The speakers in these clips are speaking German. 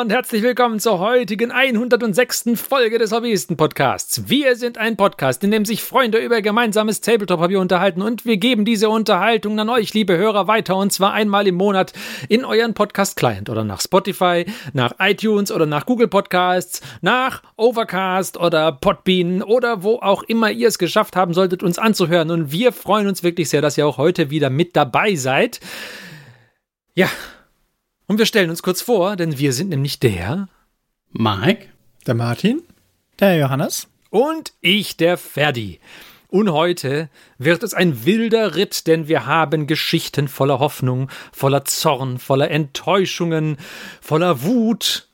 und herzlich willkommen zur heutigen 106. Folge des Hobbyisten-Podcasts. Wir sind ein Podcast, in dem sich Freunde über gemeinsames Tabletop-Hobby unterhalten und wir geben diese Unterhaltung an euch, liebe Hörer, weiter und zwar einmal im Monat in euren Podcast-Client oder nach Spotify, nach iTunes oder nach Google Podcasts, nach Overcast oder Podbean oder wo auch immer ihr es geschafft haben solltet, uns anzuhören. Und wir freuen uns wirklich sehr, dass ihr auch heute wieder mit dabei seid. Ja, und wir stellen uns kurz vor, denn wir sind nämlich der Mike, der Martin, der Johannes und ich, der Ferdi. Und heute wird es ein wilder Ritt, denn wir haben Geschichten voller Hoffnung, voller Zorn, voller Enttäuschungen, voller Wut,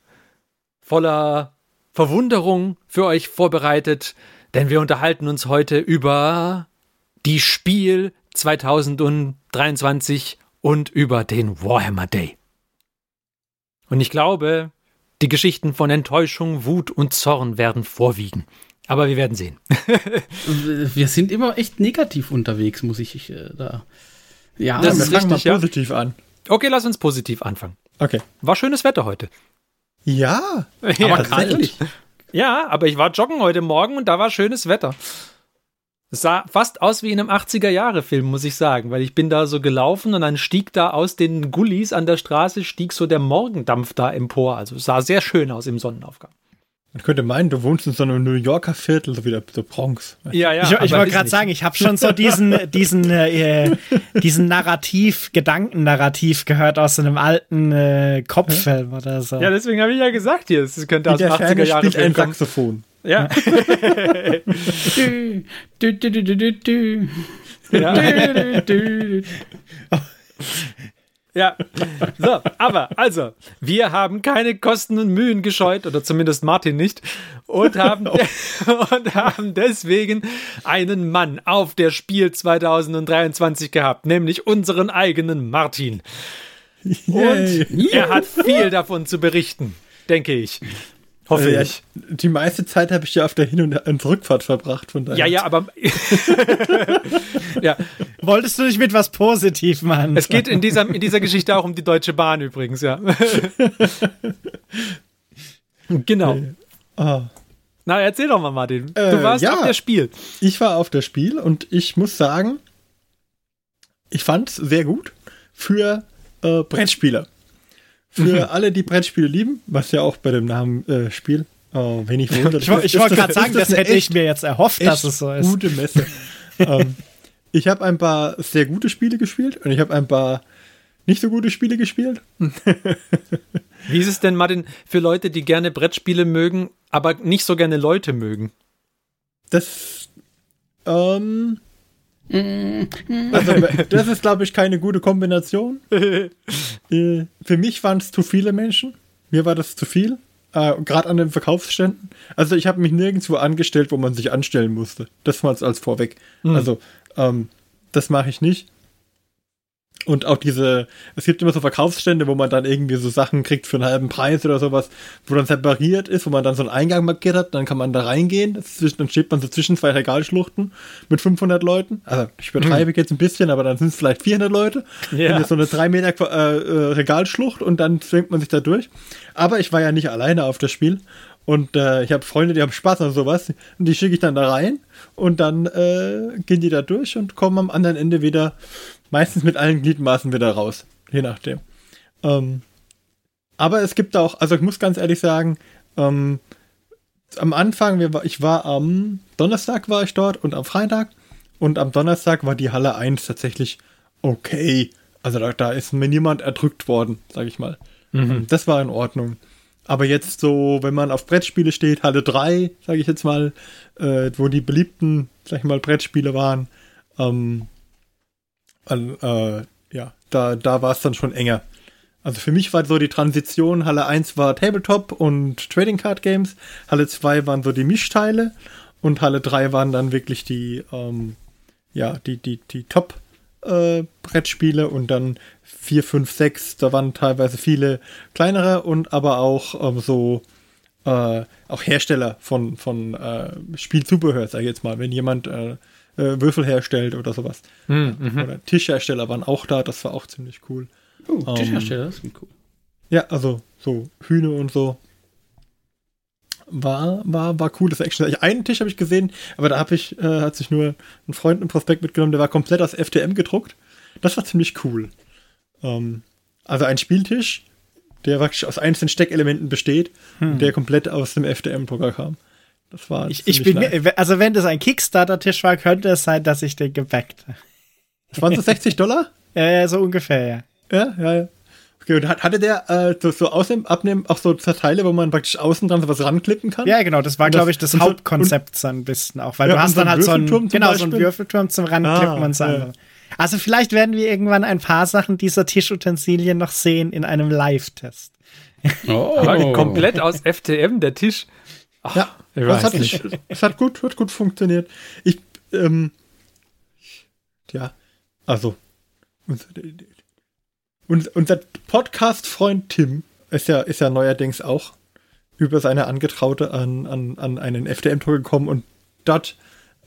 voller Verwunderung für euch vorbereitet, denn wir unterhalten uns heute über die Spiel 2023 und über den Warhammer Day. Und ich glaube, die Geschichten von Enttäuschung, Wut und Zorn werden vorwiegen. Aber wir werden sehen. wir sind immer echt negativ unterwegs, muss ich äh, da. Ja, das ist richtig, mal positiv ja. an. Okay, lass uns positiv anfangen. Okay. War schönes Wetter heute. Ja, ja aber kalt. Ja, aber ich war joggen heute Morgen und da war schönes Wetter. Es sah fast aus wie in einem 80er-Jahre-Film, muss ich sagen, weil ich bin da so gelaufen und dann stieg da aus den Gullis an der Straße, stieg so der Morgendampf da empor. Also es sah sehr schön aus im Sonnenaufgang. Man könnte meinen, du wohnst in so einem New Yorker Viertel, so wie der, der Bronx. Ja, ja. Ich, ich wollte gerade sagen, ich habe schon so diesen, diesen, äh, diesen Narrativ, Gedankennarrativ gehört aus einem alten äh, Kopffilm oder so. Ja, deswegen habe ich ja gesagt hier, es könnte aus dem 80er Jahre spielt ein Saxophon. Ja. du, du, du, ja. ja. So, aber also, wir haben keine Kosten und Mühen gescheut, oder zumindest Martin nicht, und haben, und haben deswegen einen Mann auf der Spiel 2023 gehabt, nämlich unseren eigenen Martin. Und er hat viel davon zu berichten, denke ich. Hoffe äh, ich. Die meiste Zeit habe ich ja auf der Hin- und Rückfahrt verbracht, von daher. Ja, ja, aber. ja. Wolltest du nicht mit was Positivem an? Es geht in dieser, in dieser Geschichte auch um die Deutsche Bahn übrigens, ja. genau. Oh. Na, erzähl doch mal, Martin. Du äh, warst ja, auf der Spiel. Ich war auf der Spiel und ich muss sagen, ich fand es sehr gut für äh, Brettspieler. Für alle, die Brettspiele lieben, was ja auch bei dem Namen äh, Spiel oh, wenig wundert. ich, ich wollte gerade sagen, das, das hätte ich mir jetzt erhofft, dass es so ist. Gute Messe. ähm, ich habe ein paar sehr gute Spiele gespielt und ich habe ein paar nicht so gute Spiele gespielt. Wie ist es denn, Martin, für Leute, die gerne Brettspiele mögen, aber nicht so gerne Leute mögen? Das ähm, also, das ist, glaube ich, keine gute Kombination. äh, für mich waren es zu viele Menschen. Mir war das zu viel. Äh, Gerade an den Verkaufsständen. Also, ich habe mich nirgendwo angestellt, wo man sich anstellen musste. Das mal als vorweg. Mhm. Also, ähm, das mache ich nicht. Und auch diese, es gibt immer so Verkaufsstände, wo man dann irgendwie so Sachen kriegt für einen halben Preis oder sowas, wo dann separiert ist, wo man dann so einen Eingang markiert hat, dann kann man da reingehen, ist, dann steht man so zwischen zwei Regalschluchten mit 500 Leuten. Also ich übertreibe hm. jetzt ein bisschen, aber dann sind es vielleicht 400 Leute. Ja. so eine 3 Meter äh, äh, Regalschlucht und dann zwingt man sich da durch. Aber ich war ja nicht alleine auf das Spiel und äh, ich habe Freunde, die haben Spaß an sowas und die schicke ich dann da rein und dann äh, gehen die da durch und kommen am anderen Ende wieder meistens mit allen Gliedmaßen wieder raus, je nachdem. Ähm, aber es gibt auch, also ich muss ganz ehrlich sagen, ähm, am Anfang, ich war am Donnerstag war ich dort und am Freitag und am Donnerstag war die Halle 1 tatsächlich okay. Also da, da ist mir niemand erdrückt worden, sag ich mal. Mhm. Das war in Ordnung. Aber jetzt so, wenn man auf Brettspiele steht, Halle 3, sage ich jetzt mal, äh, wo die beliebten, sag ich mal, Brettspiele waren, ähm, äh, ja, da, da war es dann schon enger. Also für mich war so die Transition, Halle 1 war Tabletop und Trading Card Games, Halle 2 waren so die Mischteile und Halle 3 waren dann wirklich die, ähm, ja, die, die, die Top äh, Brettspiele und dann 4, 5, 6, da waren teilweise viele kleinere und aber auch ähm, so äh, auch Hersteller von, von äh, Spielzubehör, sag ich jetzt mal. Wenn jemand äh, äh, Würfel herstellt oder sowas. Hm, mhm. Oder Tischhersteller waren auch da, das war auch ziemlich cool. Oh, Tischhersteller, das ist cool. Ja, also so Hühner und so. War, war, war cooles Action. Einen Tisch habe ich gesehen, aber da habe ich, äh, hat sich nur ein Freund einen Prospekt mitgenommen, der war komplett aus FTM gedruckt. Das war ziemlich cool. Ähm, also ein Spieltisch, der wirklich aus einzelnen Steckelementen besteht hm. und der komplett aus dem FDM-Drucker kam. Das war ich, ich bin mir, also wenn das ein Kickstarter-Tisch war, könnte es sein, dass ich den gebackt habe. Das waren so 60 Dollar? ja, ja, so ungefähr, ja. Ja, ja, ja. Okay, und hatte der äh, so, so außen abnehmen auch so Teile, wo man praktisch außen dran so was ranklippen kann? Ja, genau, das war, glaube ich, das Hauptkonzept so, ein bisschen auch, weil ja, du hast dann halt so einen, genau, so einen Würfelturm zum Ranklippen ah, und so. Ja. Also vielleicht werden wir irgendwann ein paar Sachen dieser Tischutensilien noch sehen in einem Live-Test. Oh. komplett aus FTM, der Tisch. Ach, ja, das hat, nicht. es hat gut, hat gut funktioniert. Ich, ähm, ja, also, unser, unser Podcast-Freund Tim ist ja, ist ja neuerdings auch über seine Angetraute an, an, an einen FTM-Tor gekommen und dort,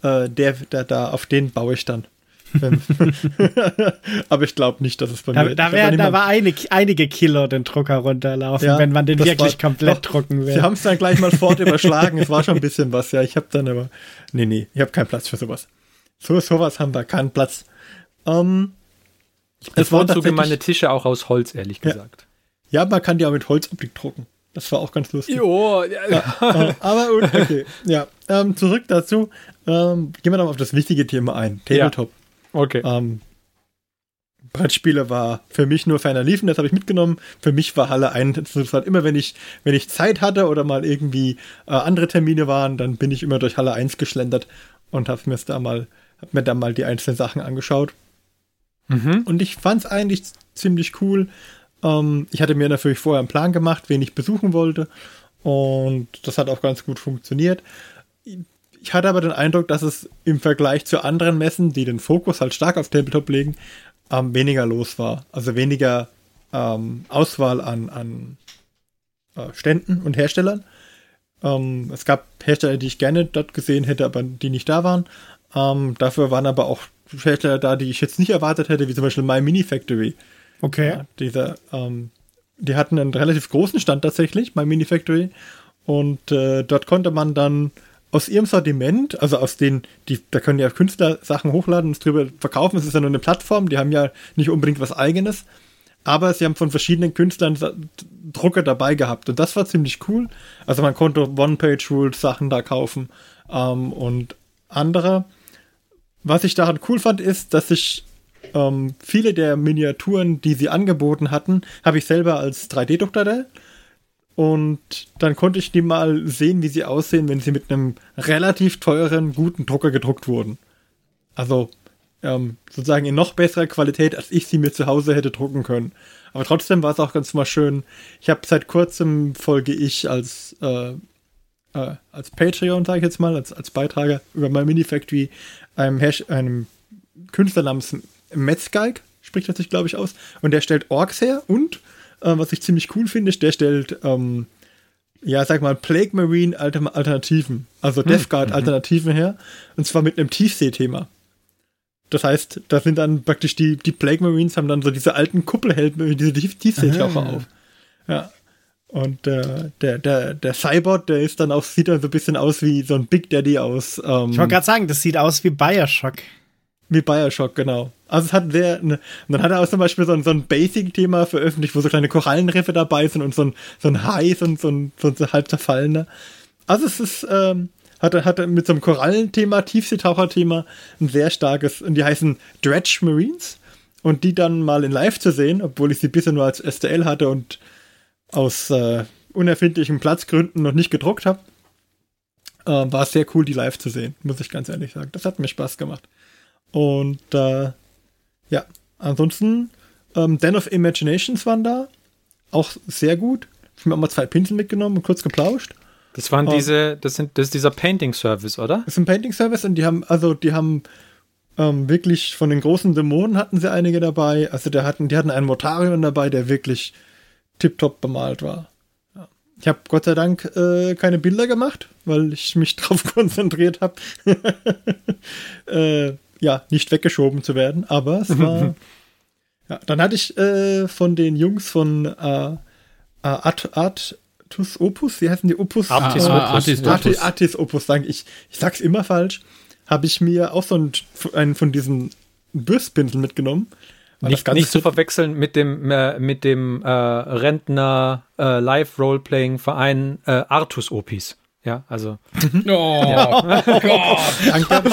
äh, der, der, da, auf den baue ich dann. Aber ich glaube nicht, dass es bei da, mir Da, werden aber einige, einige Kilo den Drucker runterlaufen, ja, wenn man den wirklich war, komplett doch, drucken will. Sie haben es dann gleich mal fort überschlagen. es war schon ein bisschen was, ja. Ich habe dann aber. Nee, nee, ich habe keinen Platz für sowas. So sowas haben wir keinen Platz. Ähm, ich bevorzuge meine Tische auch aus Holz, ehrlich gesagt. Ja, man kann die auch mit Holzoptik drucken. Das war auch ganz lustig. Jo, ja, ja. Äh, aber okay. Ja, ähm, zurück dazu. Ähm, gehen wir dann auf das wichtige Thema ein. Tabletop. Okay. Ähm, Brettspiele war für mich nur ferner liefen, das habe ich mitgenommen. Für mich war Halle 1 halt immer, wenn ich, wenn ich Zeit hatte oder mal irgendwie äh, andere Termine waren, dann bin ich immer durch Halle 1 geschlendert und habe mir da mal, hab mir da mal die einzelnen Sachen angeschaut. Mhm. Und ich fand es eigentlich ziemlich cool. Ähm, ich hatte mir natürlich vorher einen Plan gemacht, wen ich besuchen wollte. Und das hat auch ganz gut funktioniert. Ich hatte aber den Eindruck, dass es im Vergleich zu anderen Messen, die den Fokus halt stark auf Tabletop legen, ähm, weniger los war. Also weniger ähm, Auswahl an, an äh, Ständen und Herstellern. Ähm, es gab Hersteller, die ich gerne dort gesehen hätte, aber die nicht da waren. Ähm, dafür waren aber auch Hersteller da, die ich jetzt nicht erwartet hätte, wie zum Beispiel My Mini Factory. Okay. Ja, dieser, ähm, die hatten einen relativ großen Stand tatsächlich, My Mini Factory. Und äh, dort konnte man dann aus ihrem Sortiment, also aus den, die, da können ja Künstler Sachen hochladen und es drüber verkaufen. Es ist ja nur eine Plattform, die haben ja nicht unbedingt was eigenes. Aber sie haben von verschiedenen Künstlern Drucker dabei gehabt und das war ziemlich cool. Also man konnte One-Page-Rules Sachen da kaufen ähm, und andere. Was ich daran cool fand, ist, dass ich ähm, viele der Miniaturen, die sie angeboten hatten, habe ich selber als 3D-Druckdatei. Und dann konnte ich die mal sehen, wie sie aussehen, wenn sie mit einem relativ teuren, guten Drucker gedruckt wurden. Also ähm, sozusagen in noch besserer Qualität, als ich sie mir zu Hause hätte drucken können. Aber trotzdem war es auch ganz mal schön. Ich habe seit kurzem folge ich als äh, äh, als Patreon, sage ich jetzt mal, als, als Beitrager über My Mini Factory einem, Hash einem Künstler namens Metzgeig, spricht er sich, glaube ich, aus. Und der stellt Orks her und äh, was ich ziemlich cool finde, ist, der stellt, ähm, ja, sag mal, Plague Marine Alternativen, also Death hm, Guard mhm. Alternativen her. Und zwar mit einem Tiefsee-Thema. Das heißt, da sind dann praktisch die, die Plague Marines haben dann so diese alten Kuppelhelden, diese Tiefseetaucher auf. Ja. Und äh, der, der, der Cybot, der ist dann auch, sieht dann so ein bisschen aus wie so ein Big Daddy aus. Ähm, ich wollte gerade sagen, das sieht aus wie Bioshock. Wie Bioshock, genau. Also es hat sehr, ne, und dann hat er auch zum Beispiel so ein, so ein Basic-Thema veröffentlicht, wo so kleine Korallenriffe dabei sind und so ein, so ein Hai, ein, so ein, so ein halb zerfallener. Also es ist, ähm, hat hat mit so einem Korallenthema, Tiefseetaucher-Thema ein sehr starkes, und die heißen Dredge Marines. Und die dann mal in live zu sehen, obwohl ich sie bisher nur als STL hatte und aus äh, unerfindlichen Platzgründen noch nicht gedruckt habe, äh, war es sehr cool, die live zu sehen, muss ich ganz ehrlich sagen. Das hat mir Spaß gemacht. Und äh, ja, ansonsten, ähm, Den of Imaginations waren da. Auch sehr gut. Ich habe mir auch mal zwei Pinsel mitgenommen und kurz geplauscht. Das waren ähm, diese, das sind, das ist dieser Painting-Service, oder? Das ist ein Painting-Service und die haben, also die haben ähm, wirklich von den großen Dämonen hatten sie einige dabei. Also der hatten, die hatten einen Motarion dabei, der wirklich tiptop bemalt war. Ich habe Gott sei Dank äh, keine Bilder gemacht, weil ich mich darauf konzentriert habe. äh, ja, nicht weggeschoben zu werden, aber es war. ja, dann hatte ich äh, von den Jungs von äh, Art, Artus Opus, wie heißen die Opus? Artis ah, Opus. Artis, Artis, Artis Opus, danke ich. Ich sag's immer falsch. Habe ich mir auch so einen, einen von diesen Bürstpinseln mitgenommen. Nicht, nicht zu verwechseln mit dem, äh, mit dem äh, Rentner äh, Live-Roleplaying-Verein äh, Artus Opis. Ja, also. Oh, ja. Gott. Danke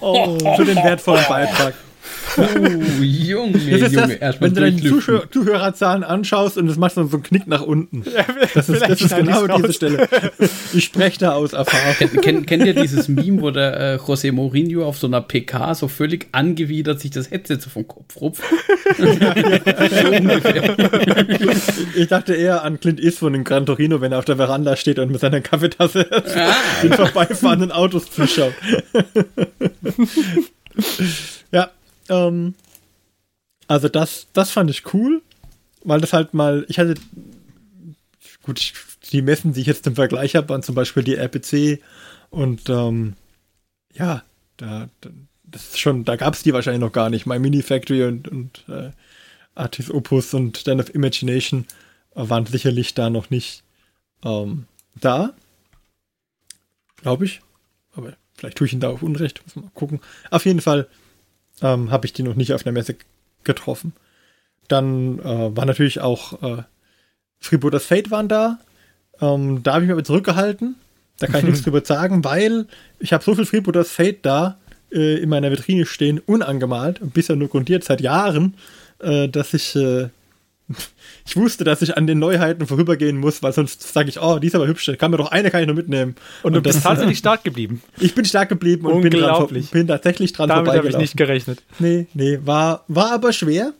oh. für den wertvollen Beitrag. Oh, Junge, das ist Junge, das, wenn du deine Zuhör Zuhörerzahlen anschaust und das macht dann so einen Knick nach unten. Ja, das ist, das ist genau diese raus. Stelle. Ich spreche da aus Erfahrung. Kennt, kennt, kennt ihr dieses Meme, wo der äh, José Mourinho auf so einer PK so völlig angewidert sich das Headset so vom Kopf rupft? ich dachte eher an Clint Eastwood in Gran Torino, wenn er auf der Veranda steht und mit seiner Kaffeetasse ah. den vorbeifahrenden Autos zuschaut. ähm, also das, das fand ich cool, weil das halt mal, ich hatte, gut, ich, die Messen, die ich jetzt im Vergleich habe, waren zum Beispiel die RPC und ähm, ja, da, das ist schon, da gab es die wahrscheinlich noch gar nicht. My Mini Factory und, und äh, Artis Opus und Stand of Imagination waren sicherlich da noch nicht ähm, da. Glaube ich. Aber vielleicht tue ich ihn da auch Unrecht. Muss mal gucken. Auf jeden Fall ähm, habe ich die noch nicht auf der Messe getroffen. Dann äh, war natürlich auch äh, Freebooters Fate waren da. Ähm, da habe ich mich aber zurückgehalten. Da kann ich nichts drüber sagen, weil ich habe so viel Freebooters Fate da äh, in meiner Vitrine stehen, unangemalt und bisher nur grundiert seit Jahren, äh, dass ich äh, ich wusste, dass ich an den Neuheiten vorübergehen muss, weil sonst sage ich, oh, die ist aber hübsch, kann mir doch eine kann ich noch mitnehmen. Und, und du bist tatsächlich stark geblieben. Ich bin stark geblieben und bin, dran, bin tatsächlich dran Damit habe ich nicht gerechnet. Nee, nee, war, war aber schwer.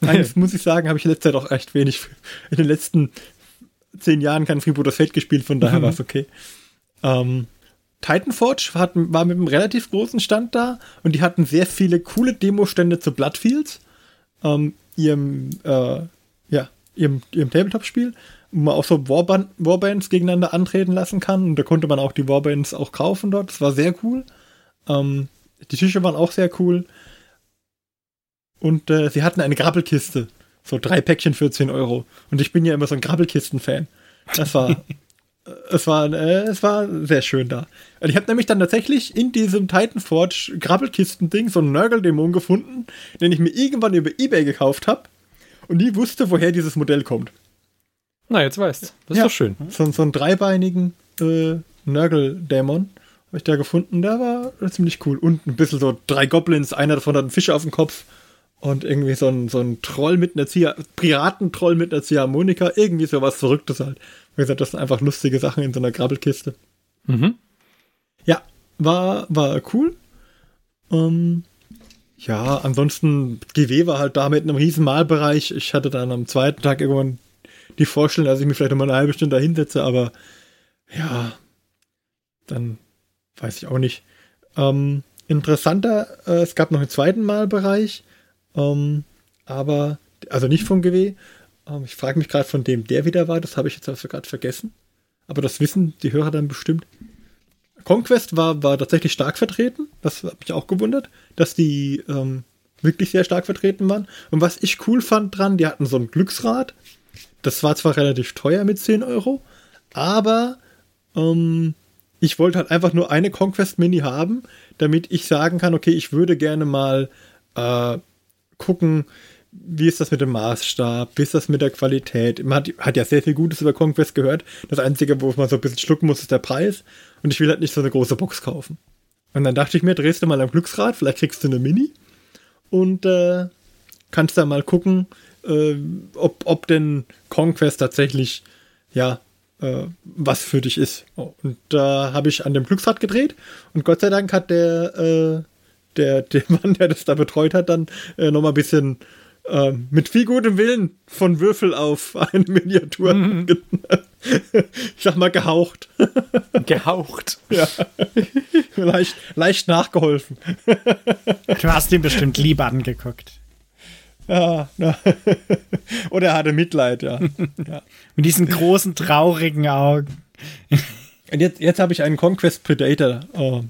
Eines muss ich sagen, habe ich in letzter Zeit auch echt wenig, in den letzten zehn Jahren kein Freebooters Fate gespielt, von daher mhm. war es okay. Ähm, Titanforge hat, war mit einem relativ großen Stand da und die hatten sehr viele coole Demo-Stände zu Bloodfields, ähm, ihrem äh, ihrem, ihrem Tabletop-Spiel, wo man auch so Warband, Warbands gegeneinander antreten lassen kann. Und da konnte man auch die Warbands auch kaufen dort. Das war sehr cool. Ähm, die Tische waren auch sehr cool. Und äh, sie hatten eine Grabbelkiste. So drei Päckchen für 10 Euro. Und ich bin ja immer so ein Grabbelkisten-Fan. Das war. es war, äh, es war sehr schön da. Und ich habe nämlich dann tatsächlich in diesem Titanforge Grabbelkisten-Ding so einen Nörgel-Dämon gefunden, den ich mir irgendwann über Ebay gekauft habe und nie wusste, woher dieses Modell kommt. Na, jetzt weißt du. Das ist ja, doch schön. So, so einen dreibeinigen äh, Nörgel-Dämon habe ich da gefunden. Der war ziemlich cool. Und ein bisschen so drei Goblins. Einer davon hat einen Fisch auf dem Kopf. Und irgendwie so ein, so ein Troll mit einer Zieh Piratentroll mit einer Ziehharmonika. Irgendwie so was Verrücktes halt. Wie gesagt, das sind einfach lustige Sachen in so einer Grabbelkiste. Mhm. Ja, war, war cool. Ähm, ja, ansonsten, GW war halt da mit einem riesen Malbereich. Ich hatte dann am zweiten Tag irgendwann die Vorstellung, dass ich mich vielleicht noch mal eine halbe Stunde da hinsetze, aber ja, dann weiß ich auch nicht. Ähm, interessanter, äh, es gab noch einen zweiten Malbereich, ähm, aber, also nicht vom GW. Ähm, ich frage mich gerade von dem, der wieder war, das habe ich jetzt also gerade vergessen. Aber das wissen die Hörer dann bestimmt. Conquest war, war tatsächlich stark vertreten. Das hat mich auch gewundert, dass die ähm, wirklich sehr stark vertreten waren. Und was ich cool fand dran, die hatten so ein Glücksrad. Das war zwar relativ teuer mit 10 Euro, aber ähm, ich wollte halt einfach nur eine Conquest Mini haben, damit ich sagen kann, okay, ich würde gerne mal äh, gucken, wie ist das mit dem Maßstab, wie ist das mit der Qualität. Man hat, hat, ja sehr viel Gutes über Conquest gehört. Das Einzige, wo man so ein bisschen schlucken muss, ist der Preis. Und ich will halt nicht so eine große Box kaufen. Und dann dachte ich mir, drehst du mal am Glücksrad, vielleicht kriegst du eine Mini. Und äh, kannst da mal gucken, äh, ob, ob denn Conquest tatsächlich, ja, äh, was für dich ist. Oh, und da habe ich an dem Glücksrad gedreht. Und Gott sei Dank hat der, äh, der, der Mann, der das da betreut hat, dann äh, nochmal ein bisschen ähm, mit viel gutem Willen von Würfel auf eine Miniatur. Mhm. ich sag mal gehaucht. Gehaucht. ja. leicht, leicht nachgeholfen. du hast ihn bestimmt lieber angeguckt. Ja, ja. Oder er hatte Mitleid, ja. ja. Mit diesen großen, traurigen Augen. Und jetzt, jetzt habe ich einen Conquest Predator. Oh,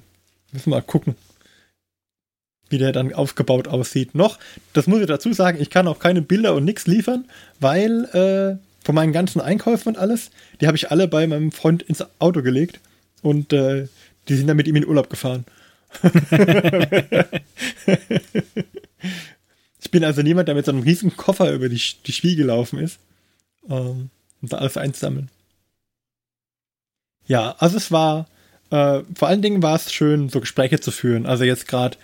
müssen wir mal gucken wie der dann aufgebaut aussieht. Noch, das muss ich dazu sagen, ich kann auch keine Bilder und nichts liefern, weil äh, von meinen ganzen Einkäufen und alles, die habe ich alle bei meinem Freund ins Auto gelegt und äh, die sind dann mit ihm in Urlaub gefahren. ich bin also niemand, der mit so einem riesigen Koffer über die, die Spiel gelaufen ist, ähm, um da alles einzusammeln. Ja, also es war, äh, vor allen Dingen war es schön, so Gespräche zu führen. Also jetzt gerade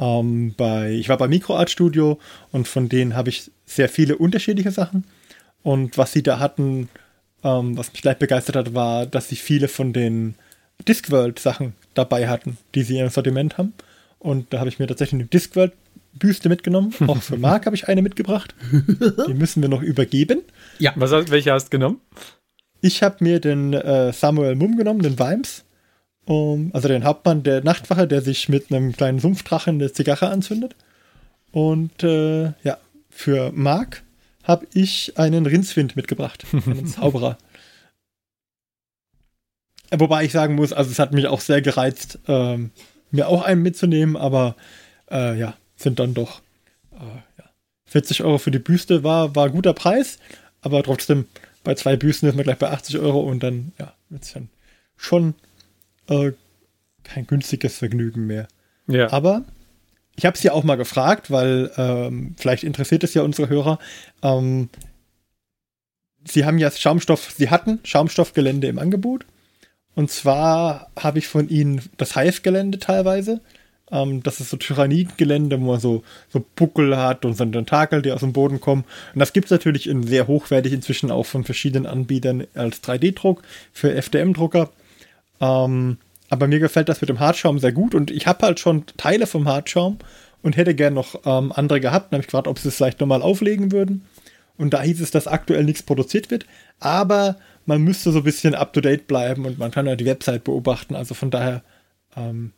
ähm, bei, ich war bei Microart Studio und von denen habe ich sehr viele unterschiedliche Sachen. Und was sie da hatten, ähm, was mich gleich begeistert hat, war, dass sie viele von den Discworld-Sachen dabei hatten, die sie in ihrem Sortiment haben. Und da habe ich mir tatsächlich eine Discworld-Büste mitgenommen. Auch für Marc habe ich eine mitgebracht. Die müssen wir noch übergeben. Ja. Was, welche hast du genommen? Ich habe mir den äh, Samuel Mumm genommen, den Vimes. Um, also den Hauptmann der Nachtwache, der sich mit einem kleinen Sumpfdrachen eine Zigarre anzündet. Und äh, ja, für Marc habe ich einen Rindswind mitgebracht, einen Zauberer. Wobei ich sagen muss, also es hat mich auch sehr gereizt, ähm, mir auch einen mitzunehmen, aber äh, ja, sind dann doch äh, ja, 40 Euro für die Büste war, war guter Preis, aber trotzdem bei zwei Büsten ist man gleich bei 80 Euro und dann ja, wird es dann schon äh, kein günstiges Vergnügen mehr. Ja. Aber ich habe sie auch mal gefragt, weil ähm, vielleicht interessiert es ja unsere Hörer. Ähm, sie haben ja Schaumstoff, sie hatten Schaumstoffgelände im Angebot. Und zwar habe ich von ihnen das Hive-Gelände teilweise. Ähm, das ist so Tyranniden-Gelände, wo man so, so Buckel hat und so einen Tentakel, die aus dem Boden kommen. Und das gibt es natürlich in sehr hochwertig inzwischen auch von verschiedenen Anbietern als 3D-Druck für FDM-Drucker. Ähm, aber mir gefällt das mit dem Hartschaum sehr gut und ich habe halt schon Teile vom Hartschaum und hätte gern noch ähm, andere gehabt. Dann habe ich gefragt, ob sie es vielleicht nochmal auflegen würden. Und da hieß es, dass aktuell nichts produziert wird. Aber man müsste so ein bisschen up to date bleiben und man kann ja die Website beobachten. Also von daher, ähm,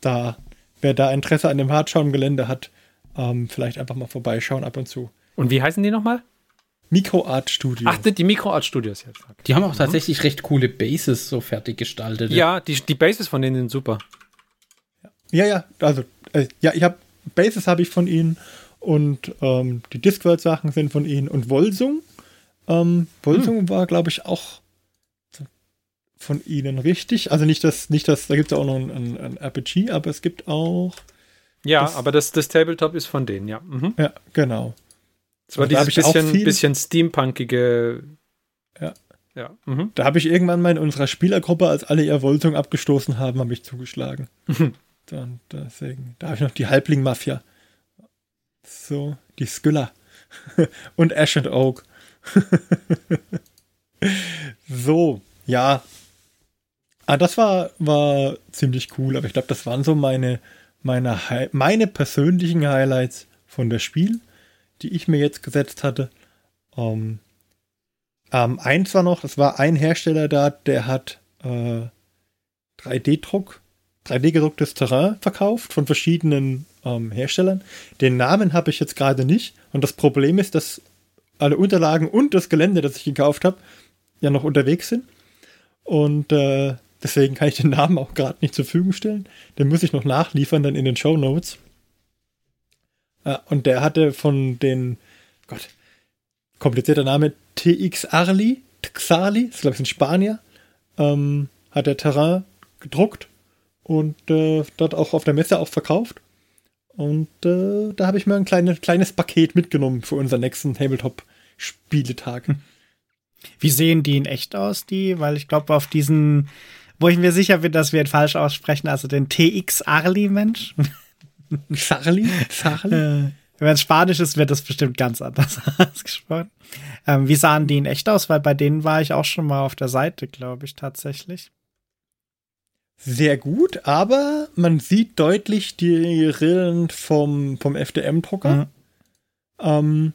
da, wer da Interesse an dem Hartschaumgelände hat, ähm, vielleicht einfach mal vorbeischauen ab und zu. Und wie heißen die nochmal? Microart Studio. Ach, die Microart Studios jetzt. Die haben auch mhm. tatsächlich recht coole Bases so fertig gestaltet. Ja, die, die Bases von denen sind super. Ja, ja, also, äh, ja, ich habe Bases habe ich von ihnen und ähm, die Discworld-Sachen sind von ihnen und Wolsung. Ähm, Wolsung hm. war, glaube ich, auch von ihnen richtig. Also nicht das, nicht das, da gibt es auch noch ein, ein, ein, RPG, aber es gibt auch. Ja, das, aber das, das Tabletop ist von denen, ja. Mhm. Ja, genau. Es war dieses bisschen, bisschen steampunkige. Ja. ja. Mhm. Da habe ich irgendwann mal in unserer Spielergruppe, als alle ihr Woltung abgestoßen haben, habe ich zugeschlagen. Dann, deswegen, da habe ich noch die Halbling-Mafia. So, die Skylla. Und Ash and Oak. so, ja. Ah, das war, war ziemlich cool, aber ich glaube, das waren so meine, meine, meine persönlichen Highlights von der Spiel die ich mir jetzt gesetzt hatte. Ähm, ähm, eins war noch, es war ein Hersteller da, der hat äh, 3D-Druck, 3D-gedrucktes Terrain verkauft von verschiedenen ähm, Herstellern. Den Namen habe ich jetzt gerade nicht. Und das Problem ist, dass alle Unterlagen und das Gelände, das ich gekauft habe, ja noch unterwegs sind. Und äh, deswegen kann ich den Namen auch gerade nicht zur Verfügung stellen. Den muss ich noch nachliefern dann in den Show Notes. Und der hatte von den, Gott, komplizierter Name, TX Arli, Xali, ist glaube ich ein Spanier, ähm, hat der Terrain gedruckt und äh, dort auch auf der Messe auch verkauft. Und äh, da habe ich mir ein kleine, kleines Paket mitgenommen für unseren nächsten Tabletop-Spieletag. Hm. Wie sehen die in echt aus, die? Weil ich glaube, auf diesen, wo ich mir sicher bin, dass wir ihn falsch aussprechen, also den TX Arli-Mensch. Charlie? Charlie? Äh, wenn es Spanisch ist, wird das bestimmt ganz anders ausgesprochen. Ähm, wie sahen die in echt aus? Weil bei denen war ich auch schon mal auf der Seite, glaube ich, tatsächlich. Sehr gut, aber man sieht deutlich die Rillen vom, vom FDM-Drucker. Mhm. Ähm,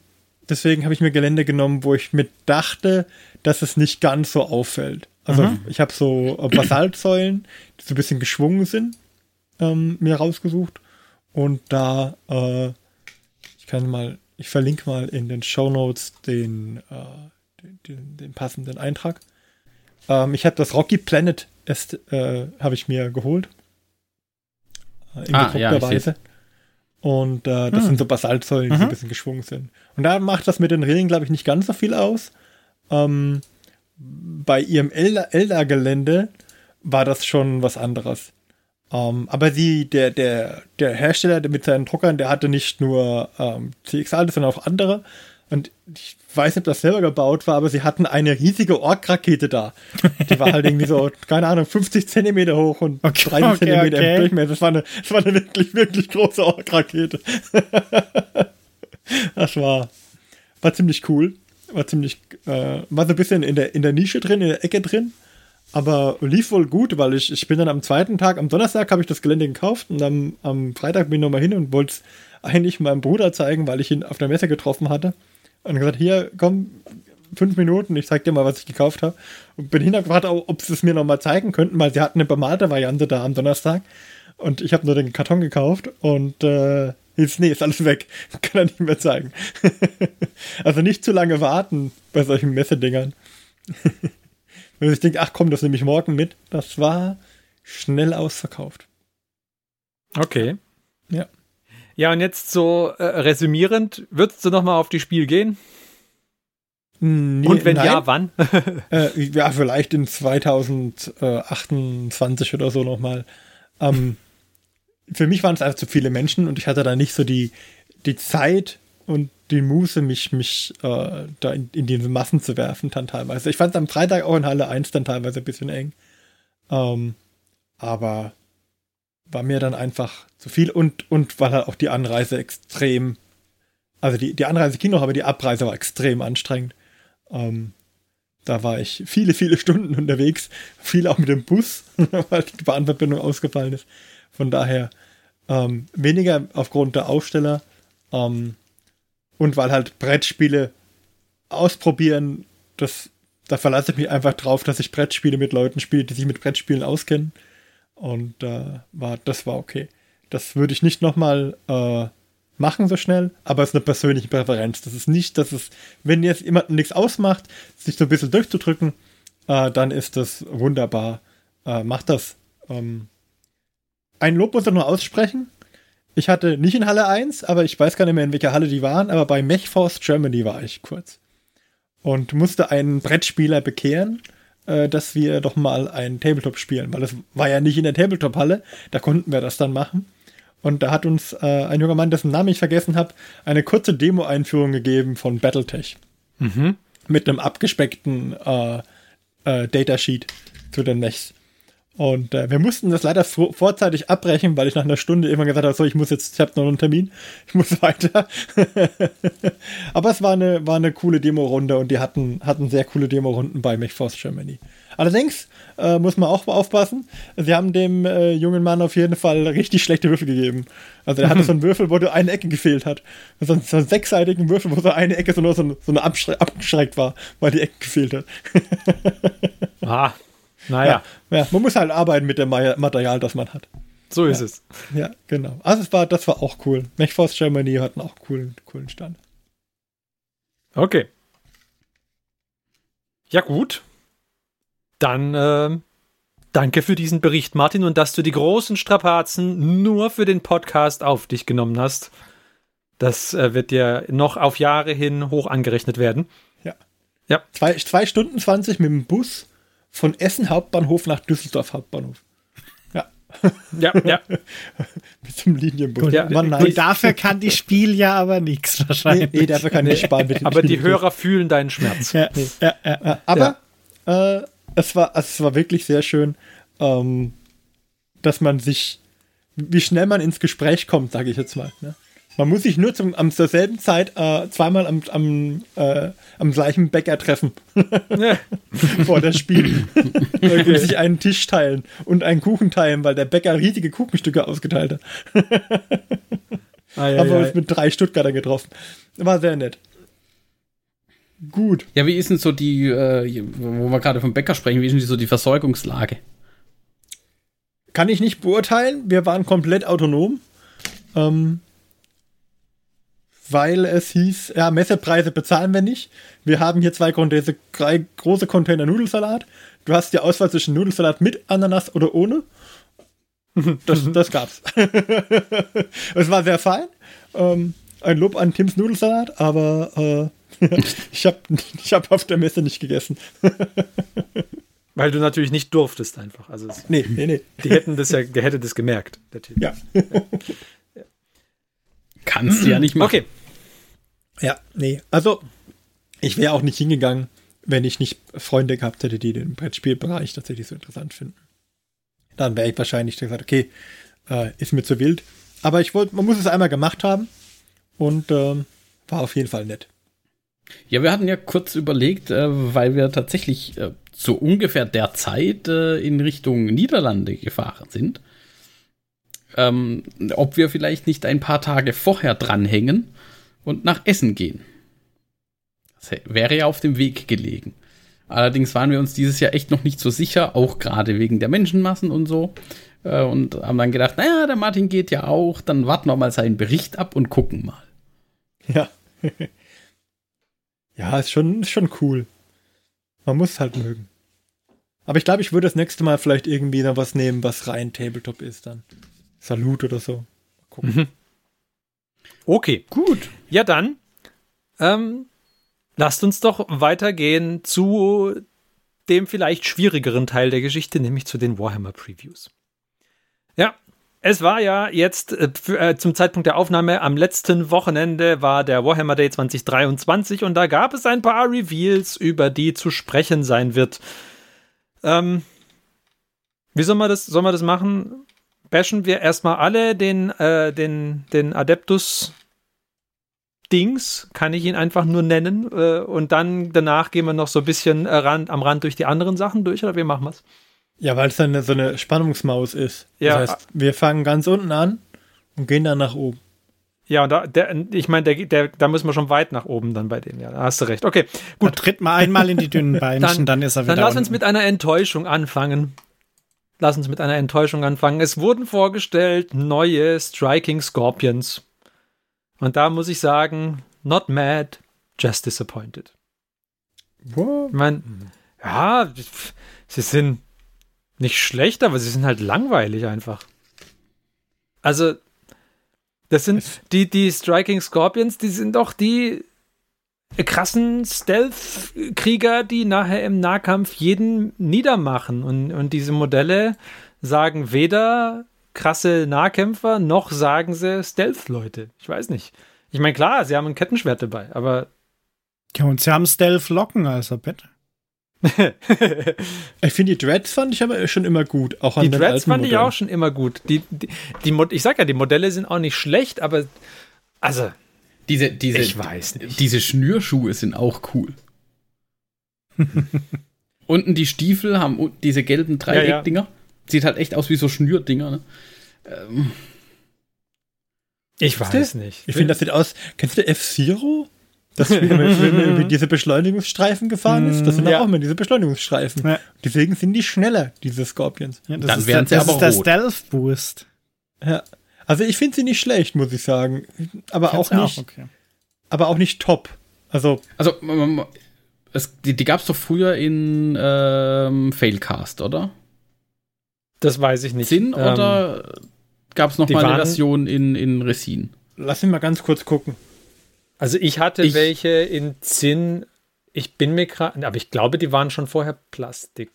deswegen habe ich mir Gelände genommen, wo ich mit dachte, dass es nicht ganz so auffällt. Also mhm. ich habe so Basaltsäulen, die so ein bisschen geschwungen sind, ähm, mir rausgesucht. Und da, äh, ich kann mal, ich verlinke mal in den Show Notes den, äh, den, den, den, passenden Eintrag. Ähm, ich habe das Rocky Planet äh, habe ich mir geholt. Äh, in ah, ja, Weise. Und äh, das hm. sind so Basaltsäulen, die mhm. so ein bisschen geschwungen sind. Und da macht das mit den Rillen, glaube ich, nicht ganz so viel aus. Ähm, bei ihrem Elder-Gelände war das schon was anderes. Ähm, aber sie, der, der, der Hersteller mit seinen Druckern, der hatte nicht nur ähm, CX-Alte, sondern auch andere. Und ich weiß nicht, ob das selber gebaut war, aber sie hatten eine riesige Ork-Rakete da. Die war halt irgendwie so, keine Ahnung, 50 Zentimeter hoch und okay, 30 okay, Zentimeter okay. im Durchmesser. Das war eine, das war eine wirklich, wirklich große Ork-Rakete. das war, war ziemlich cool. War ziemlich, äh, war so ein bisschen in der, in der Nische drin, in der Ecke drin. Aber lief wohl gut, weil ich, ich bin dann am zweiten Tag, am Donnerstag habe ich das Gelände gekauft und am, am Freitag bin ich nochmal hin und wollte es eigentlich meinem Bruder zeigen, weil ich ihn auf der Messe getroffen hatte und gesagt, hier, komm, fünf Minuten, ich zeig dir mal, was ich gekauft habe. Und bin hintergefragt, ob sie es mir nochmal zeigen könnten, weil sie hatten eine bemalte Variante da am Donnerstag. Und ich habe nur den Karton gekauft und äh, jetzt, nee, ist alles weg. Kann er nicht mehr zeigen. also nicht zu lange warten bei solchen Messedingern. Wenn man sich denkt, ach komm, das nehme ich morgen mit. Das war schnell ausverkauft. Okay. Ja. Ja, und jetzt so äh, resümierend, würdest du nochmal auf die Spiel gehen? Nee, und wenn nein. ja, wann? äh, ja, vielleicht in 2028 oder so nochmal. Ähm, für mich waren es einfach zu viele Menschen und ich hatte da nicht so die, die Zeit und die Muße, mich, mich äh, da in, in, diese Massen zu werfen, dann teilweise. Ich fand es am Freitag auch in Halle 1 dann teilweise ein bisschen eng. Ähm, aber war mir dann einfach zu viel und, und weil halt auch die Anreise extrem, also die, die Anreise ging noch, aber die Abreise war extrem anstrengend. Ähm, da war ich viele, viele Stunden unterwegs, viel auch mit dem Bus, weil die Bahnverbindung ausgefallen ist. Von daher ähm, weniger aufgrund der Aufsteller ähm, und weil halt Brettspiele ausprobieren, das, da verlasse ich mich einfach drauf, dass ich Brettspiele mit Leuten spiele, die sich mit Brettspielen auskennen. Und äh, war, das war okay. Das würde ich nicht nochmal äh, machen so schnell, aber es ist eine persönliche Präferenz. Das ist nicht, dass es, wenn jetzt jemandem nichts ausmacht, sich so ein bisschen durchzudrücken, äh, dann ist das wunderbar. Äh, macht das. Ähm, ein Lob muss ich noch aussprechen. Ich hatte nicht in Halle 1, aber ich weiß gar nicht mehr, in welcher Halle die waren, aber bei Mechforce Germany war ich kurz. Und musste einen Brettspieler bekehren äh, dass wir doch mal ein Tabletop spielen, weil das war ja nicht in der Tabletop-Halle, da konnten wir das dann machen. Und da hat uns äh, ein junger Mann, dessen Namen ich vergessen habe, eine kurze Demo-Einführung gegeben von Battletech. Mhm. Mit einem abgespeckten äh, äh, Datasheet zu den Mechs. Und äh, wir mussten das leider vorzeitig abbrechen, weil ich nach einer Stunde irgendwann gesagt habe, so, ich muss jetzt, ich habe noch einen Termin, ich muss weiter. Aber es war eine, war eine coole Demo-Runde und die hatten, hatten sehr coole Demo-Runden bei MechForce Germany. Allerdings äh, muss man auch aufpassen, sie haben dem äh, jungen Mann auf jeden Fall richtig schlechte Würfel gegeben. Also er hatte so einen Würfel, wo eine Ecke gefehlt hat. So, so einen sechsseitigen Würfel, wo so eine Ecke so nur so, so eine abgeschreckt war, weil die Ecke gefehlt hat. ah. Naja. Ja, ja, man muss halt arbeiten mit dem Material, das man hat. So ist ja. es. Ja, genau. Also es war, das war auch cool. MechForce Germany hatten auch coolen, coolen Stand. Okay. Ja, gut. Dann äh, danke für diesen Bericht, Martin, und dass du die großen Strapazen nur für den Podcast auf dich genommen hast. Das äh, wird dir noch auf Jahre hin hoch angerechnet werden. Ja. Ja. Zwei, zwei Stunden 20 mit dem Bus von Essen Hauptbahnhof nach Düsseldorf Hauptbahnhof. Ja. Ja, ja. mit dem Linienbus. Ja, nice. gut, dafür kann die Spiel ja aber nichts wahrscheinlich. Nee, nee, dafür kann ich sparen mit Aber die Hörer fühlen deinen Schmerz. Ja, nee. ja, ja, aber äh, es, war, es war wirklich sehr schön, ähm, dass man sich, wie schnell man ins Gespräch kommt, sage ich jetzt mal. Ne? Man muss sich nur zum, am, zur selben Zeit äh, zweimal am, am, äh, am gleichen Bäcker treffen. Vor das Spiel. okay. Und sich einen Tisch teilen und einen Kuchen teilen, weil der Bäcker riesige Kuchenstücke ausgeteilt hat. ah, ja, Haben wir uns mit drei Stuttgarter getroffen. War sehr nett. Gut. Ja, wie ist denn so die, äh, wo wir gerade vom Bäcker sprechen, wie ist denn so die Versorgungslage? Kann ich nicht beurteilen. Wir waren komplett autonom. Ähm, weil es hieß, ja, Messepreise bezahlen wir nicht. Wir haben hier zwei Container, drei große Container Nudelsalat. Du hast die Auswahl zwischen Nudelsalat mit Ananas oder ohne. Das, das gab's. es war sehr fein. Ähm, ein Lob an Tims Nudelsalat, aber ich habe ich hab auf der Messe nicht gegessen. Weil du natürlich nicht durftest einfach. Also nee, nee, nee. Die hätten das ja, der hätte das gemerkt, der Typ. Ja. ja. Kannst du ja nicht machen. Okay. Ja, nee. Also, ich wäre auch nicht hingegangen, wenn ich nicht Freunde gehabt hätte, die den Brettspielbereich tatsächlich so interessant finden. Dann wäre ich wahrscheinlich gesagt, okay, äh, ist mir zu wild. Aber ich wollte, man muss es einmal gemacht haben und ähm, war auf jeden Fall nett. Ja, wir hatten ja kurz überlegt, äh, weil wir tatsächlich äh, so ungefähr der Zeit äh, in Richtung Niederlande gefahren sind, ähm, ob wir vielleicht nicht ein paar Tage vorher dranhängen und nach Essen gehen. Das wäre ja auf dem Weg gelegen. Allerdings waren wir uns dieses Jahr echt noch nicht so sicher, auch gerade wegen der Menschenmassen und so. Äh, und haben dann gedacht, naja, der Martin geht ja auch, dann warten wir mal seinen Bericht ab und gucken mal. Ja. ja, ist schon, ist schon cool. Man muss es halt mögen. Aber ich glaube, ich würde das nächste Mal vielleicht irgendwie noch was nehmen, was rein Tabletop ist dann. Salut oder so. Mal gucken. Mhm. Okay. Gut. Ja, dann ähm, lasst uns doch weitergehen zu dem vielleicht schwierigeren Teil der Geschichte, nämlich zu den Warhammer Previews. Ja, es war ja jetzt äh, äh, zum Zeitpunkt der Aufnahme am letzten Wochenende war der Warhammer Day 2023 und da gab es ein paar Reveals, über die zu sprechen sein wird. Ähm, wie soll man das, soll man das machen? Bashen wir erstmal alle den, äh, den, den Adeptus Dings, kann ich ihn einfach nur nennen. Äh, und dann danach gehen wir noch so ein bisschen äh, ran, am Rand durch die anderen Sachen durch, oder wie machen wir es? Ja, weil es dann so eine Spannungsmaus ist. Ja. Das heißt, wir fangen ganz unten an und gehen dann nach oben. Ja, und da, der, ich meine, der, der, da müssen wir schon weit nach oben dann bei denen. Ja, da hast du recht. Okay, gut. Da tritt mal einmal in die dünnen Beinchen, dann, dann ist er wieder. Dann lass unten. uns mit einer Enttäuschung anfangen. Lass uns mit einer Enttäuschung anfangen. Es wurden vorgestellt neue Striking Scorpions. Und da muss ich sagen, not mad, just disappointed. What? Ich meine, ja, sie sind nicht schlecht, aber sie sind halt langweilig einfach. Also, das sind die, die Striking Scorpions, die sind doch die krassen Stealth-Krieger, die nachher im Nahkampf jeden niedermachen. Und, und diese Modelle sagen weder krasse Nahkämpfer, noch sagen sie Stealth-Leute. Ich weiß nicht. Ich meine, klar, sie haben ein Kettenschwert dabei, aber. Ja, und sie haben Stealth-Locken, also bitte. ich finde die Dreads fand ich aber schon immer gut. Auch an die Dreads fand Modellen. ich auch schon immer gut. Die, die, die, ich sag ja, die Modelle sind auch nicht schlecht, aber also diese, diese, ich weiß nicht. Diese Schnürschuhe sind auch cool. Unten die Stiefel haben diese gelben Dreieckdinger. Ja, ja. Sieht halt echt aus wie so Schnürdinger. Ne? Ähm. Ich weiß nicht. Ich finde, das sieht aus. Kennst du F-Zero? Das, wenn man diese Beschleunigungsstreifen gefahren ist, das sind ja. auch immer diese Beschleunigungsstreifen. Ja. Deswegen sind die schneller, diese Scorpions. Ja, Dann wären sie das aber ist der Stealth Boost. Ja. Also ich finde sie nicht schlecht, muss ich sagen. Aber auch nicht. Auch, okay. Aber auch nicht top. Also. Also, es, die, die gab es doch früher in ähm, Failcast, oder? Das weiß ich nicht. Sinn ähm, oder gab es noch mal eine Version in, in Resin? Lass mich mal ganz kurz gucken. Also ich hatte ich, welche in Zinn. Ich bin mir gerade, aber ich glaube, die waren schon vorher Plastik.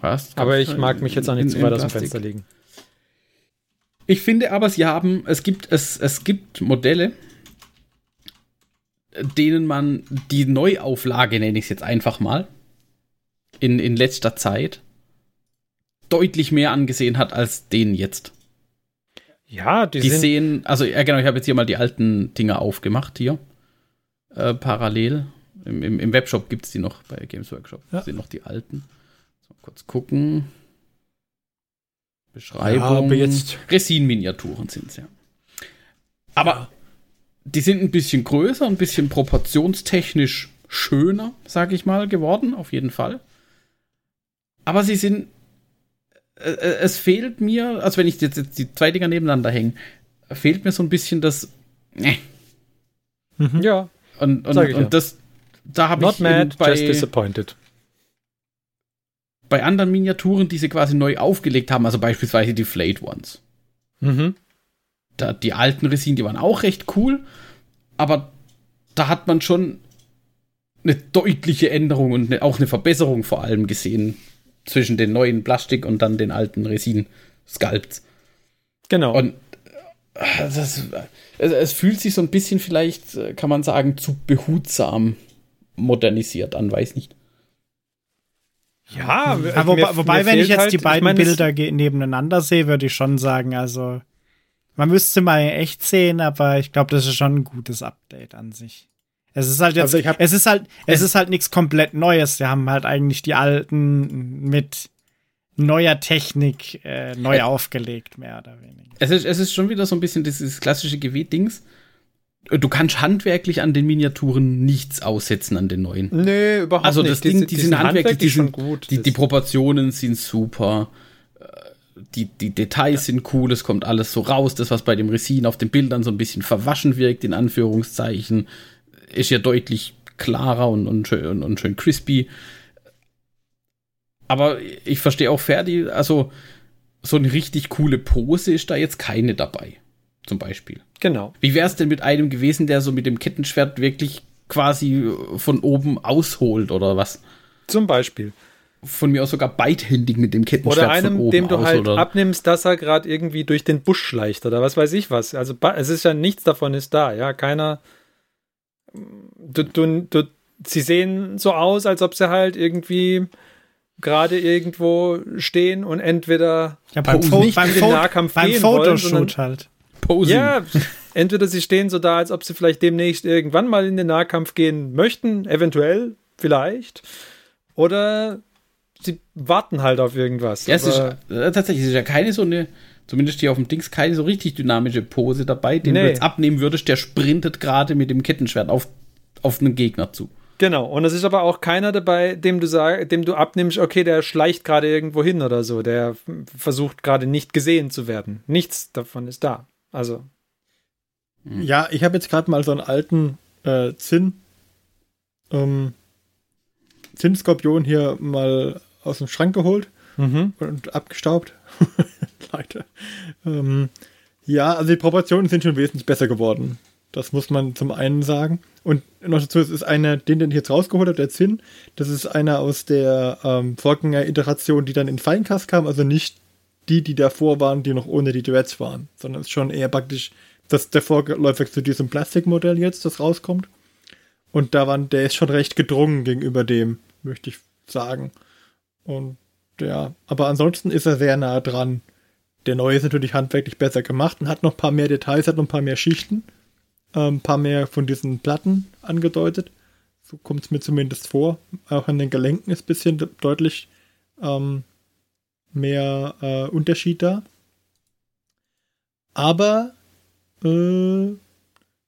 Was? Aber ich mag mich jetzt auch nicht zu weit aus dem Fenster legen. Ich finde aber, sie haben, es gibt, es, es gibt Modelle, denen man die Neuauflage, nenne ich es jetzt einfach mal, in, in letzter Zeit deutlich mehr angesehen hat als den jetzt. Ja, die, die sehen, also ja genau, ich habe jetzt hier mal die alten Dinger aufgemacht hier. Äh, parallel. Im, im, Im, Webshop gibt es die noch bei Games Workshop. Ja. sind noch die alten. Kurz gucken. Beschreibung. Ja, jetzt Resin-Miniaturen sind es ja. Aber ja. die sind ein bisschen größer, ein bisschen proportionstechnisch schöner, sage ich mal, geworden, auf jeden Fall. Aber sie sind äh, äh, es fehlt mir, also wenn ich jetzt, jetzt die zwei Dinger nebeneinander hänge, fehlt mir so ein bisschen das. Äh. Mhm. Ja. Und, und, und ja. das, da habe ich mad, bei, just disappointed. Bei anderen Miniaturen, die sie quasi neu aufgelegt haben, also beispielsweise die Flayed Ones. Mhm. Da, die alten Resin, die waren auch recht cool. aber da hat man schon eine deutliche Änderung und eine, auch eine Verbesserung vor allem gesehen zwischen den neuen Plastik und dann den alten Resin-Sculpts. Genau. Und äh, das, es, es, fühlt sich so ein bisschen vielleicht, äh, kann man sagen, zu behutsam modernisiert an, weiß nicht. Ja, also ja wobei, wobei wenn ich jetzt halt, die beiden ich mein, Bilder nebeneinander sehe, würde ich schon sagen, also man müsste mal echt sehen, aber ich glaube, das ist schon ein gutes Update an sich. Es ist halt jetzt, also es ist halt, es ist halt nichts komplett Neues. Wir haben halt eigentlich die alten mit neuer Technik äh, neu aufgelegt, mehr oder weniger. Es ist, es ist schon wieder so ein bisschen dieses klassische GW-Dings. Du kannst handwerklich an den Miniaturen nichts aussetzen an den neuen. Nee, überhaupt also nicht. Also das Ding, die, die sind handwerklich, die sind gut. Die, die Proportionen sind super. Äh, die, die Details sind cool, es kommt alles so raus. Das, was bei dem Resin auf den Bildern so ein bisschen verwaschen wirkt, in Anführungszeichen, ist ja deutlich klarer und, und, schön, und schön crispy. Aber ich verstehe auch Ferdi, also so eine richtig coole Pose ist da jetzt keine dabei. Zum Beispiel. Genau. Wie wäre es denn mit einem gewesen, der so mit dem Kettenschwert wirklich quasi von oben ausholt oder was? Zum Beispiel. Von mir aus sogar beidhändig mit dem Kettenschwert oder einem, von oben dem du aus, halt oder? abnimmst, dass er gerade irgendwie durch den Busch schleicht oder was weiß ich was. Also es ist ja nichts davon ist da, ja. Keiner du, du, du, sie sehen so aus, als ob sie halt irgendwie gerade irgendwo stehen und entweder ja, beim, Fo nicht beim, in den Nahkampf beim gehen Fotoshoot wollen, halt. Posen. Ja, entweder sie stehen so da, als ob sie vielleicht demnächst irgendwann mal in den Nahkampf gehen möchten, eventuell, vielleicht, oder sie warten halt auf irgendwas. Ja, es ist, äh, tatsächlich es ist ja keine so eine zumindest hier auf dem Dings, keine so richtig dynamische Pose dabei. Den nee. du jetzt abnehmen würdest, der sprintet gerade mit dem Kettenschwert auf, auf einen Gegner zu. Genau, und es ist aber auch keiner dabei, dem du sag, dem du abnimmst, okay, der schleicht gerade irgendwo hin oder so, der versucht gerade nicht gesehen zu werden. Nichts davon ist da. Also. Ja, ich habe jetzt gerade mal so einen alten äh, Zinn, ähm, Zinnskorpion hier mal aus dem Schrank geholt mhm. und abgestaubt. Leute. Ähm, ja, also die Proportionen sind schon wesentlich besser geworden. Das muss man zum einen sagen. Und noch dazu, es ist einer, den, den ich jetzt rausgeholt habe, der Zinn, das ist einer aus der ähm, Vorgänger-Iteration, die dann in Feinkast kam, also nicht die, die davor waren, die noch ohne die Duets waren, sondern es ist schon eher praktisch das, der Vorläufer zu diesem Plastikmodell jetzt, das rauskommt. Und da waren, der ist schon recht gedrungen gegenüber dem, möchte ich sagen. Und ja, aber ansonsten ist er sehr nah dran. Der neue ist natürlich handwerklich besser gemacht und hat noch ein paar mehr Details, hat noch ein paar mehr Schichten, äh, ein paar mehr von diesen Platten angedeutet. So kommt es mir zumindest vor. Auch an den Gelenken ist ein bisschen deutlich ähm, mehr äh, Unterschied da. Aber äh,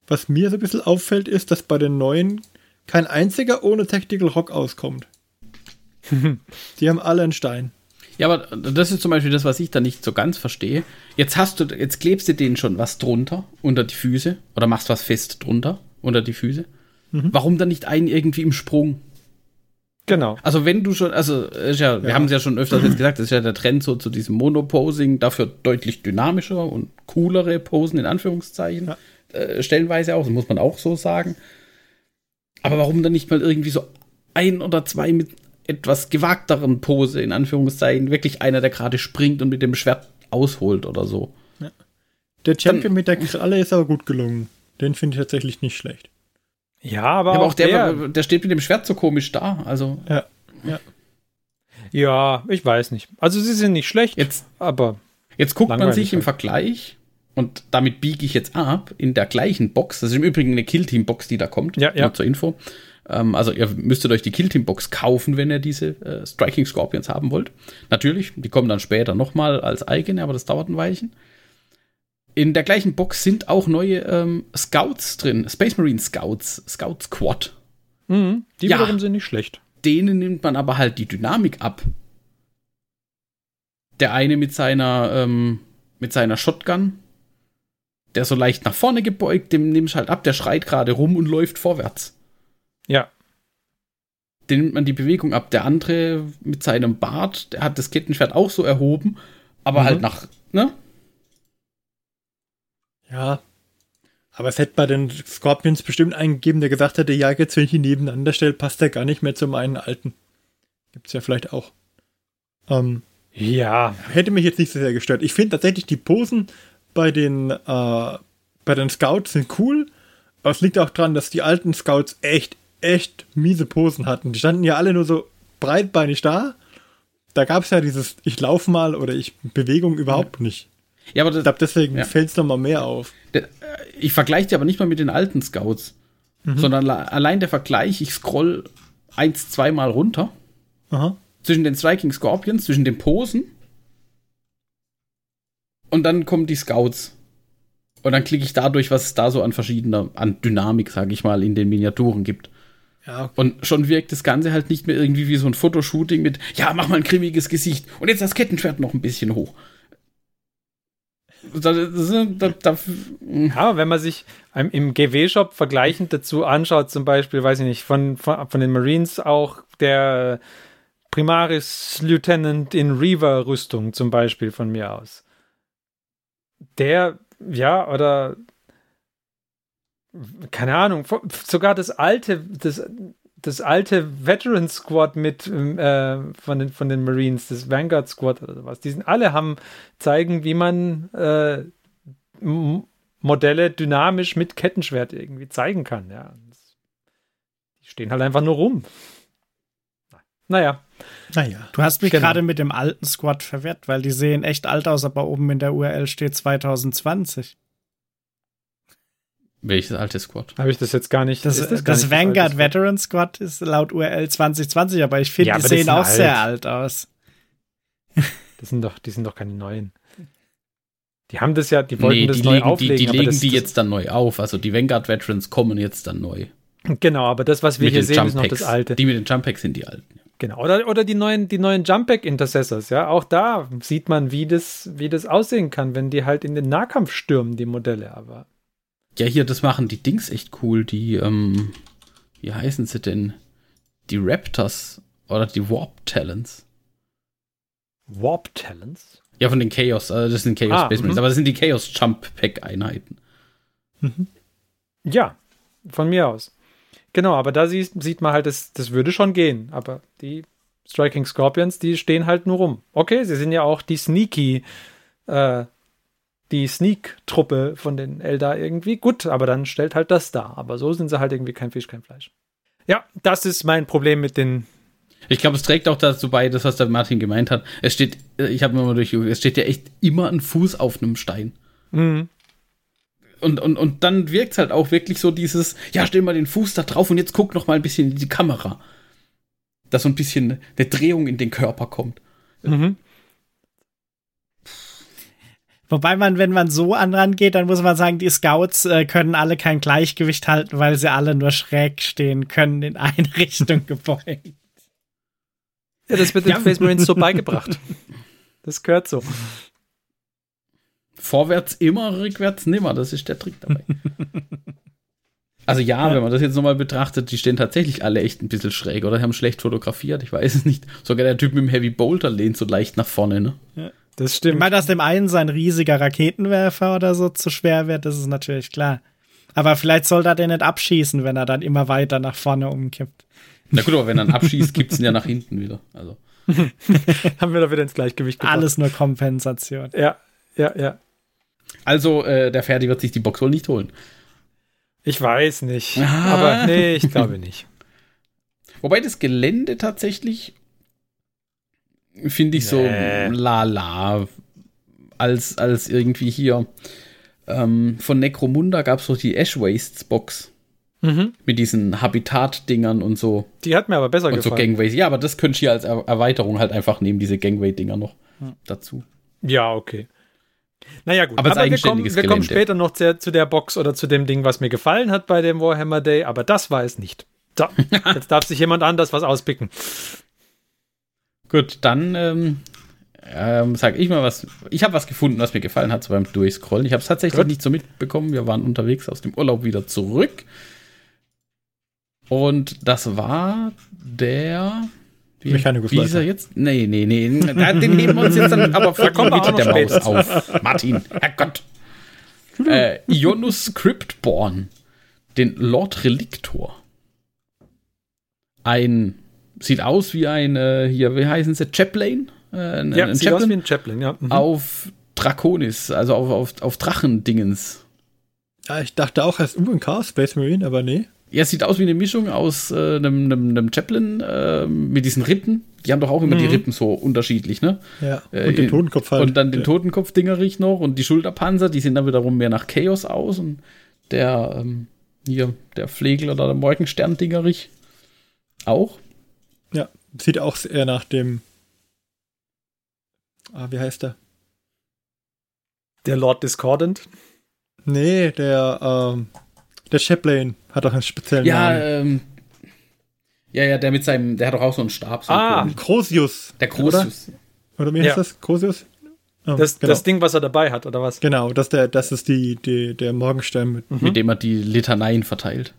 was mir so ein bisschen auffällt, ist, dass bei den neuen kein einziger ohne Tactical Rock auskommt. Die haben alle einen Stein. Ja, aber das ist zum Beispiel das, was ich da nicht so ganz verstehe. Jetzt hast du, jetzt klebst du denen schon was drunter, unter die Füße, oder machst was fest drunter, unter die Füße. Mhm. Warum dann nicht einen irgendwie im Sprung? Genau. Also wenn du schon, also ja, wir ja. haben es ja schon öfters jetzt gesagt, das ist ja der Trend so zu diesem Monoposing, dafür deutlich dynamischer und coolere Posen in Anführungszeichen. Ja. Äh, stellenweise auch, das muss man auch so sagen. Aber warum dann nicht mal irgendwie so ein oder zwei mit etwas gewagteren Pose, in Anführungszeichen, wirklich einer, der gerade springt und mit dem Schwert ausholt oder so. Ja. Der Champion Dann, mit der Kralle ist aber gut gelungen. Den finde ich tatsächlich nicht schlecht. Ja, aber, ja, aber auch, der, der, der, steht mit dem Schwert so komisch da. Also. Ja. Ja. Ja, ich weiß nicht. Also sie sind nicht schlecht, jetzt, aber. Jetzt guckt man sich im halt. Vergleich, und damit biege ich jetzt ab, in der gleichen Box, das ist im Übrigen eine Killteam-Box, die da kommt, ja, ja. zur Info. Ähm, also ihr müsstet euch die Killteam-Box kaufen, wenn ihr diese äh, Striking Scorpions haben wollt. Natürlich, die kommen dann später nochmal als eigene, aber das dauert ein Weilchen. In der gleichen Box sind auch neue ähm, Scouts drin, Space Marine Scouts, Scout Squad. Mhm, die ja, wiederum sind nicht schlecht. Denen nimmt man aber halt die Dynamik ab. Der eine mit seiner, ähm, mit seiner Shotgun, der so leicht nach vorne gebeugt, dem nimmst halt ab, der schreit gerade rum und läuft vorwärts. Ja. Den nimmt man die Bewegung ab. Der andere mit seinem Bart, der hat das Kettenschwert auch so erhoben, aber mhm. halt nach, ne? Ja. Aber es hätte bei den Scorpions bestimmt einen gegeben, der gesagt hätte, ja, jetzt wenn ich ihn nebeneinander stelle, passt der gar nicht mehr zu meinen alten. Gibt's ja vielleicht auch. Ähm, ja. Hätte mich jetzt nicht so sehr gestört. Ich finde tatsächlich die Posen bei den, äh, bei den Scouts sind cool. Aber es liegt auch daran, dass die alten Scouts echt, echt miese Posen hatten. Die standen ja alle nur so breitbeinig da. Da gab es ja dieses Ich laufe mal oder ich Bewegung überhaupt ja. nicht. Ja, aber das, ich glaube, deswegen ja. fällt es nochmal mehr auf. Äh, ich vergleiche die aber nicht mal mit den alten Scouts, mhm. sondern allein der Vergleich, ich scroll eins, zweimal runter. Aha. Zwischen den Striking Scorpions, zwischen den Posen. Und dann kommen die Scouts. Und dann klicke ich dadurch, was es da so an verschiedener, an Dynamik, sage ich mal, in den Miniaturen gibt. Ja, okay. Und schon wirkt das Ganze halt nicht mehr irgendwie wie so ein Fotoshooting mit, ja, mach mal ein grimmiges Gesicht und jetzt das Kettenschwert noch ein bisschen hoch. Da, da, da, ja, wenn man sich im GW-Shop vergleichend dazu anschaut, zum Beispiel, weiß ich nicht, von, von, von den Marines auch der Primaris Lieutenant in Reaver-Rüstung zum Beispiel von mir aus. Der, ja, oder keine Ahnung, sogar das alte, das, das alte Veteran Squad mit äh, von, den, von den Marines, das Vanguard Squad oder sowas, die sind alle haben zeigen, wie man äh, Modelle dynamisch mit Kettenschwert irgendwie zeigen kann. Ja, die stehen halt einfach nur rum. Naja. Naja. Du hast mich genau. gerade mit dem alten Squad verwirrt, weil die sehen echt alt aus, aber oben in der URL steht 2020. Welches alte Squad? Habe ich das jetzt gar nicht. Das, das, das nicht Vanguard das Veteran Squad ist laut URL 2020, aber ich finde, ja, die sehen auch alt. sehr alt aus. Das sind doch, die sind doch keine neuen. Die haben das ja, die wollten nee, das neu legen, auflegen. Die, die legen das, die jetzt dann neu auf. Also die Vanguard Veterans kommen jetzt dann neu. Genau, aber das, was wir mit hier sehen, ist noch das alte. Die mit den Jump Packs sind die alten. Genau, oder, oder die neuen, die neuen Jump Pack Intercessors, ja. Auch da sieht man, wie das, wie das aussehen kann, wenn die halt in den Nahkampf stürmen, die Modelle, aber. Ja, hier, das machen die Dings echt cool. Die, ähm, wie heißen sie denn? Die Raptors oder die Warp Talents. Warp Talents? Ja, von den Chaos, also das sind Chaos ah, Space Marines, mhm. aber das sind die Chaos Jump Pack Einheiten. Mhm. Ja, von mir aus. Genau, aber da sieht, sieht man halt, das, das würde schon gehen. Aber die Striking Scorpions, die stehen halt nur rum. Okay, sie sind ja auch die Sneaky äh, die Sneak-Truppe von den Eldar irgendwie. Gut, aber dann stellt halt das da. Aber so sind sie halt irgendwie kein Fisch, kein Fleisch. Ja, das ist mein Problem mit den. Ich glaube, es trägt auch dazu bei, das, was der Martin gemeint hat. Es steht, äh, ich habe mir mal durch, es steht ja echt immer ein Fuß auf einem Stein. Mhm. Und, und, und dann wirkt es halt auch wirklich so dieses, ja, stell mal den Fuß da drauf und jetzt guck noch mal ein bisschen in die Kamera. Dass so ein bisschen eine Drehung in den Körper kommt. Mhm. Wobei man, wenn man so anrangeht, dann muss man sagen, die Scouts äh, können alle kein Gleichgewicht halten, weil sie alle nur schräg stehen können, in eine Richtung gebeugt. Ja, das wird den ja. Space Marines so beigebracht. Das gehört so. Vorwärts immer, rückwärts nimmer, das ist der Trick dabei. Also ja, ja, wenn man das jetzt nochmal betrachtet, die stehen tatsächlich alle echt ein bisschen schräg oder haben schlecht fotografiert, ich weiß es nicht. Sogar der Typ mit dem Heavy Bolter lehnt so leicht nach vorne, ne? Ja. Das stimmt. Ich meine, dass dem einen sein riesiger Raketenwerfer oder so zu schwer wird, das ist natürlich klar. Aber vielleicht soll er den nicht abschießen, wenn er dann immer weiter nach vorne umkippt. Na gut, aber wenn er dann abschießt, gibt es ihn ja nach hinten wieder. Also. Haben wir da wieder ins Gleichgewicht gebracht. Alles nur Kompensation. Ja, ja, ja. Also, äh, der Ferdi wird sich die Box wohl nicht holen. Ich weiß nicht. Ah. Aber nee, ich glaube nicht. Wobei das Gelände tatsächlich finde ich nee. so lala. Als, als irgendwie hier ähm, von Necromunda gab es so die Ash Wastes Box. Mhm. Mit diesen Habitat-Dingern und so. Die hat mir aber besser und gefallen. Und so Gangways. Ja, aber das könnte ich hier als er Erweiterung halt einfach nehmen, diese Gangway-Dinger noch hm. dazu. Ja, okay. Naja, gut. Aber, aber wir, kommen, wir kommen später noch zu, zu, der Box oder zu dem Ding, was mir gefallen hat bei dem Warhammer Day, aber das war es nicht. So, jetzt darf sich jemand anders was auspicken. Gut, dann ähm, ähm, sag ich mal was. Ich habe was gefunden, was mir gefallen hat so beim Durchscrollen. Ich habe es tatsächlich Gut. nicht so mitbekommen. Wir waren unterwegs aus dem Urlaub wieder zurück. Und das war der. Wie, ist er jetzt? Nee, nee, nee. Den heben wir uns jetzt dann aber da kommt hinter der Maus auf. Martin, Herrgott. äh, Ionus Cryptborn, den Lord Relictor. Ein, sieht aus wie ein, äh, hier, wie heißen sie, Chaplain? Äh, ein, ja, ein sieht Chaplain aus wie ein Chaplain, ja. Mhm. Auf Draconis, also auf, auf, auf Drachendingens. Ja, ich dachte auch erst, ein Chaos Space Marine, aber nee. Ja, sieht aus wie eine Mischung aus äh, einem, einem, einem Chaplin äh, mit diesen Rippen. Die haben doch auch immer mhm. die Rippen so unterschiedlich, ne? Ja, äh, und den Totenkopf halt. Und dann den ja. Totenkopf-Dingerich noch und die Schulterpanzer, die sehen dann wiederum mehr nach Chaos aus. Und der, ähm, hier, der Flegel oder der Morgenstern-Dingerich auch. Ja, sieht auch eher nach dem. Ah, wie heißt der? Der Lord Discordant? Nee, der, ähm, der Chaplain hat doch einen speziellen ja, Namen. Ähm, ja, ja, der mit seinem, der hat doch auch so einen Stab. So ah, einen Crosius. Der Crosius. Oder, oder wie heißt ja. das? Crosius? Oh, das, genau. das Ding, was er dabei hat, oder was? Genau, das, der, das ist die, die, der Morgenstern, mit, mhm. mit dem er die Litaneien verteilt.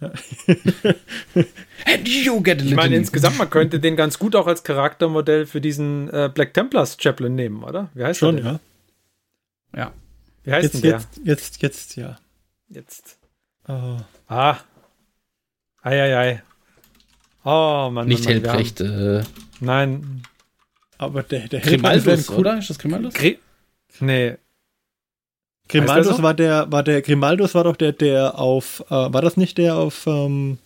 Ja. ich meine, insgesamt, man könnte den ganz gut auch als Charaktermodell für diesen äh, Black Templars Chaplain nehmen, oder? Wie heißt Schon, der? ja. Ja. Wie heißt jetzt, denn der? Jetzt, jetzt, jetzt, ja. Jetzt. Oh. Ah. Eieiei. Oh, Mann. Nicht Helbrecht. Äh, Nein. Aber der, der Grimaldus, oder? Ist das Grimaldus? Gri nee. Grimaldus so? war der, war der, Grimaldus war doch der, der auf, äh, war das nicht der auf ähm,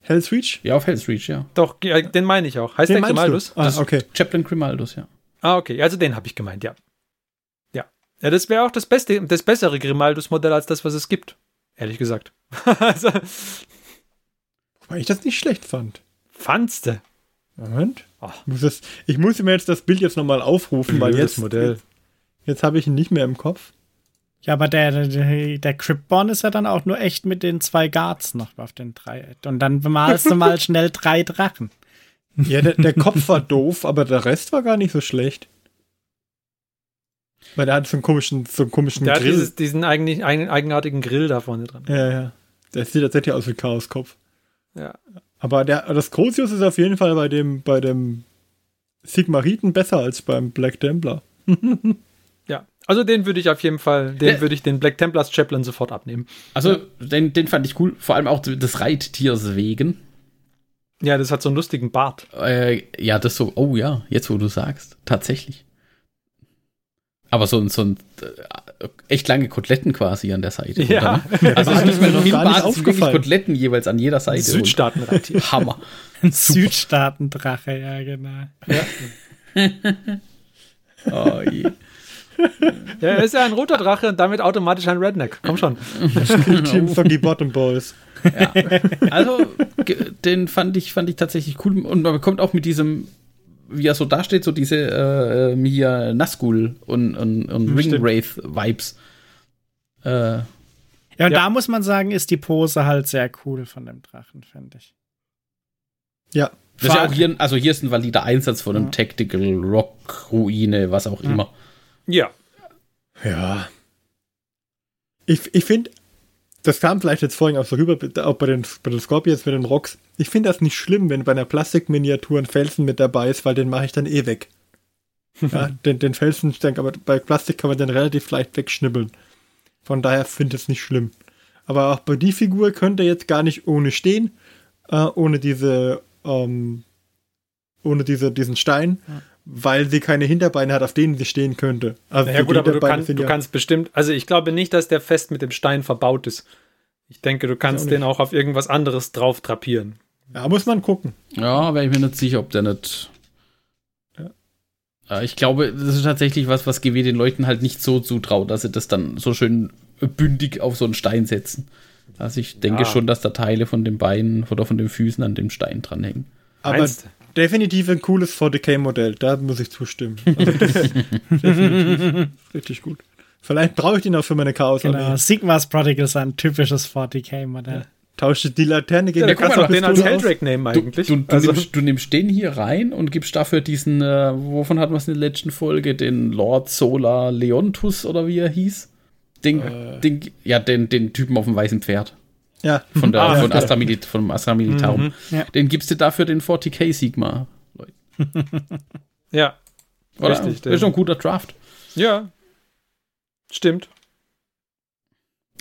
Hell's Reach? Ja, auf Hell's Reach, ja. Doch, den meine ich auch. Heißt den der Grimaldus? Ah, okay. Chaplain Grimaldus, ja. Ah, okay. Also den habe ich gemeint, ja. Ja, das wäre auch das beste, das bessere Grimaldos-Modell als das, was es gibt. Ehrlich gesagt. also, Weil ich das nicht schlecht fand. Fandste? Moment. Ich muss, das, ich muss mir jetzt das Bild jetzt nochmal aufrufen, weil jetzt, Modell. Jetzt habe ich ihn nicht mehr im Kopf. Ja, aber der, der, der Cryptborn ist ja dann auch nur echt mit den zwei Guards noch auf den drei. Und dann malst du mal schnell drei Drachen. Ja, der, der Kopf war doof, aber der Rest war gar nicht so schlecht. Weil der hat so einen komischen, so einen komischen der Grill. Der hat dieses, diesen eigentlich, eigenartigen Grill da vorne dran. Ja, ja. Der sieht tatsächlich aus wie Chaoskopf. Ja. Aber der, das Crucius ist auf jeden Fall bei dem, bei dem Sigmariten besser als beim Black Templar. Also den würde ich auf jeden Fall, den würde ich den Black Templars Chaplain sofort abnehmen. Also den, den fand ich cool, vor allem auch des Reittiers wegen. Ja, das hat so einen lustigen Bart. Äh, ja, das so, oh ja, jetzt wo du sagst, tatsächlich. Aber so, so ein äh, echt lange Koteletten quasi an der Seite. Ja. Oder? Also es ist nicht mehr viel Bart, es wirklich Koteletten jeweils an jeder Seite. Südstaatendrache. Hammer. Ein Südstaatendrache, ja, genau. Ja. oh je. Ja, er ist ja ein roter Drache und damit automatisch ein Redneck. Komm schon. Team Soggy Bottom Boys. Ja. Also, den fand ich, fand ich tatsächlich cool. Und man bekommt auch mit diesem wie er so dasteht, so diese äh, hier Nazgul und, und, und hm, Ringwraith-Vibes. Äh, ja, und ja. da muss man sagen, ist die Pose halt sehr cool von dem Drachen, finde ich. Ja. Das ist ja auch hier, also hier ist ein valider Einsatz von einem ja. Tactical Rock, Ruine, was auch immer. Ja. Ja. Ich, ich finde, das kam vielleicht jetzt vorhin auch so rüber, auch bei den, bei den Scorpions mit den Rocks. Ich finde das nicht schlimm, wenn bei einer Plastikminiatur ein Felsen mit dabei ist, weil den mache ich dann eh weg. ja, den, den Felsen, ich denke, aber bei Plastik kann man den relativ leicht wegschnibbeln. Von daher finde ich es nicht schlimm. Aber auch bei die Figur könnte jetzt gar nicht ohne stehen, äh, ohne diese, ähm, ohne diese, diesen Stein. Ja weil sie keine Hinterbeine hat, auf denen sie stehen könnte. Also ja gut, aber du, kann, du ja kannst bestimmt, also ich glaube nicht, dass der fest mit dem Stein verbaut ist. Ich denke, du kannst auch den auch auf irgendwas anderes drauf drapieren. Ja, muss man gucken. Ja, wäre ich mir nicht sicher, ob der nicht. Ja. Ich glaube, das ist tatsächlich was, was GW den Leuten halt nicht so zutraut, dass sie das dann so schön bündig auf so einen Stein setzen. Also ich denke ja. schon, dass da Teile von den Beinen oder von den Füßen an dem Stein dranhängen. Aber Meinst? Definitiv ein cooles 40k-Modell, da muss ich zustimmen. Also definitiv. Richtig gut. Vielleicht brauche ich den auch für meine chaos -Armee. Genau, Sigmas Prodigal ist ein typisches 40k-Modell. Ja. Tausche die Laterne gegen ja, kannst du den als Heldrake nehmen eigentlich. Du, du, du, also, nimmst, du, nimmst, den hier rein und gibst dafür diesen, äh, wovon hatten wir es in der letzten Folge, den Lord Solar Leontus oder wie er hieß? Den, äh. den, ja, den, den Typen auf dem weißen Pferd. Ja. Von der, ah, von Astra Milit, vom Astra Militarum. Mhm. Ja. Den gibst du dafür den 40k Sigma. ja. Oder? Richtig. Das ist schon ein guter Draft. Ja. Stimmt.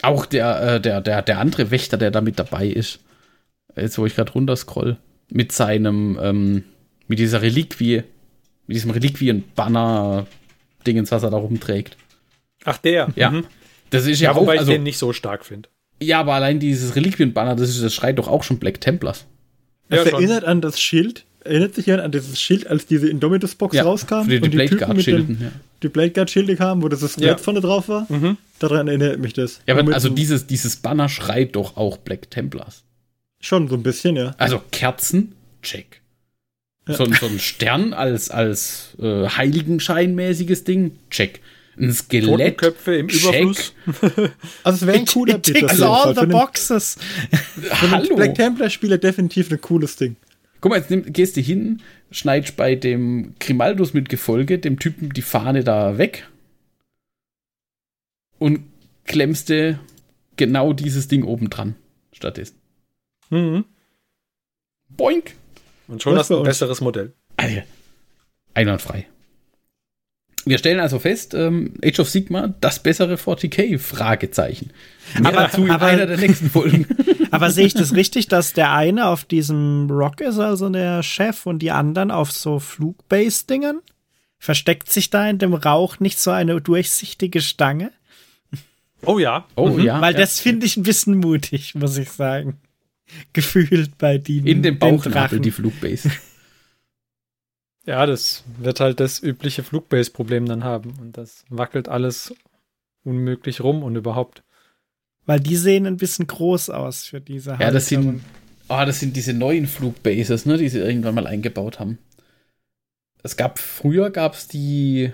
Auch der, äh, der, der, der andere Wächter, der da mit dabei ist, jetzt wo ich gerade runterscroll, mit seinem, ähm, mit dieser Reliquie, mit diesem Reliquien-Banner-Dingens, was er da rumträgt. Ach, der. Ja. Mhm. Das ist ja, ja wobei auch, also, ich den nicht so stark finde. Ja, aber allein dieses Reliquien-Banner, das, das schreit doch auch schon Black Templars. Das ja, erinnert an das Schild, erinnert sich an dieses Schild, als diese Indomitus-Box ja, rauskam die, die und die Blade Guard Schilden, ja. die Blade Guard Schilde kamen, wo das Skelett ja. vorne drauf war. Mhm. Daran erinnert mich das. Ja, aber also dieses, dieses Banner schreit doch auch Black Templars. Schon so ein bisschen, ja. Also Kerzen, check. Ja. So, so, ein Stern als, als äh, heiligenscheinmäßiges Ding, check. Ein Skelett. Totenköpfe im Überfluss. also es wäre ein cooler Bit. Ticks all the boxes. Hallo. Black Templar Spieler definitiv ein cooles Ding. Guck mal, jetzt nimm, gehst du hin, schneidest bei dem Grimaldus mit Gefolge dem Typen die Fahne da weg und klemmst du genau dieses Ding oben dran stattdessen. Mhm. Boink. Und schon hast du ein besseres Modell. Alter. Einwandfrei. Wir stellen also fest, ähm, Age of Sigma, das bessere 40k? Fragezeichen. Mehr aber, dazu in aber, einer der nächsten Folgen. aber sehe ich das richtig, dass der eine auf diesem Rock ist, also der Chef, und die anderen auf so Flugbase-Dingern? Versteckt sich da in dem Rauch nicht so eine durchsichtige Stange? Oh ja. Oh mhm. ja. Weil das finde ich ein bisschen mutig, muss ich sagen. Gefühlt bei die. In dem Bauchnabel die Flugbase. Ja, das wird halt das übliche Flugbase-Problem dann haben. Und das wackelt alles unmöglich rum und überhaupt. Weil die sehen ein bisschen groß aus für diese Ja, das sind, oh, das sind diese neuen Flugbases, ne, die sie irgendwann mal eingebaut haben. Es gab, früher gab es die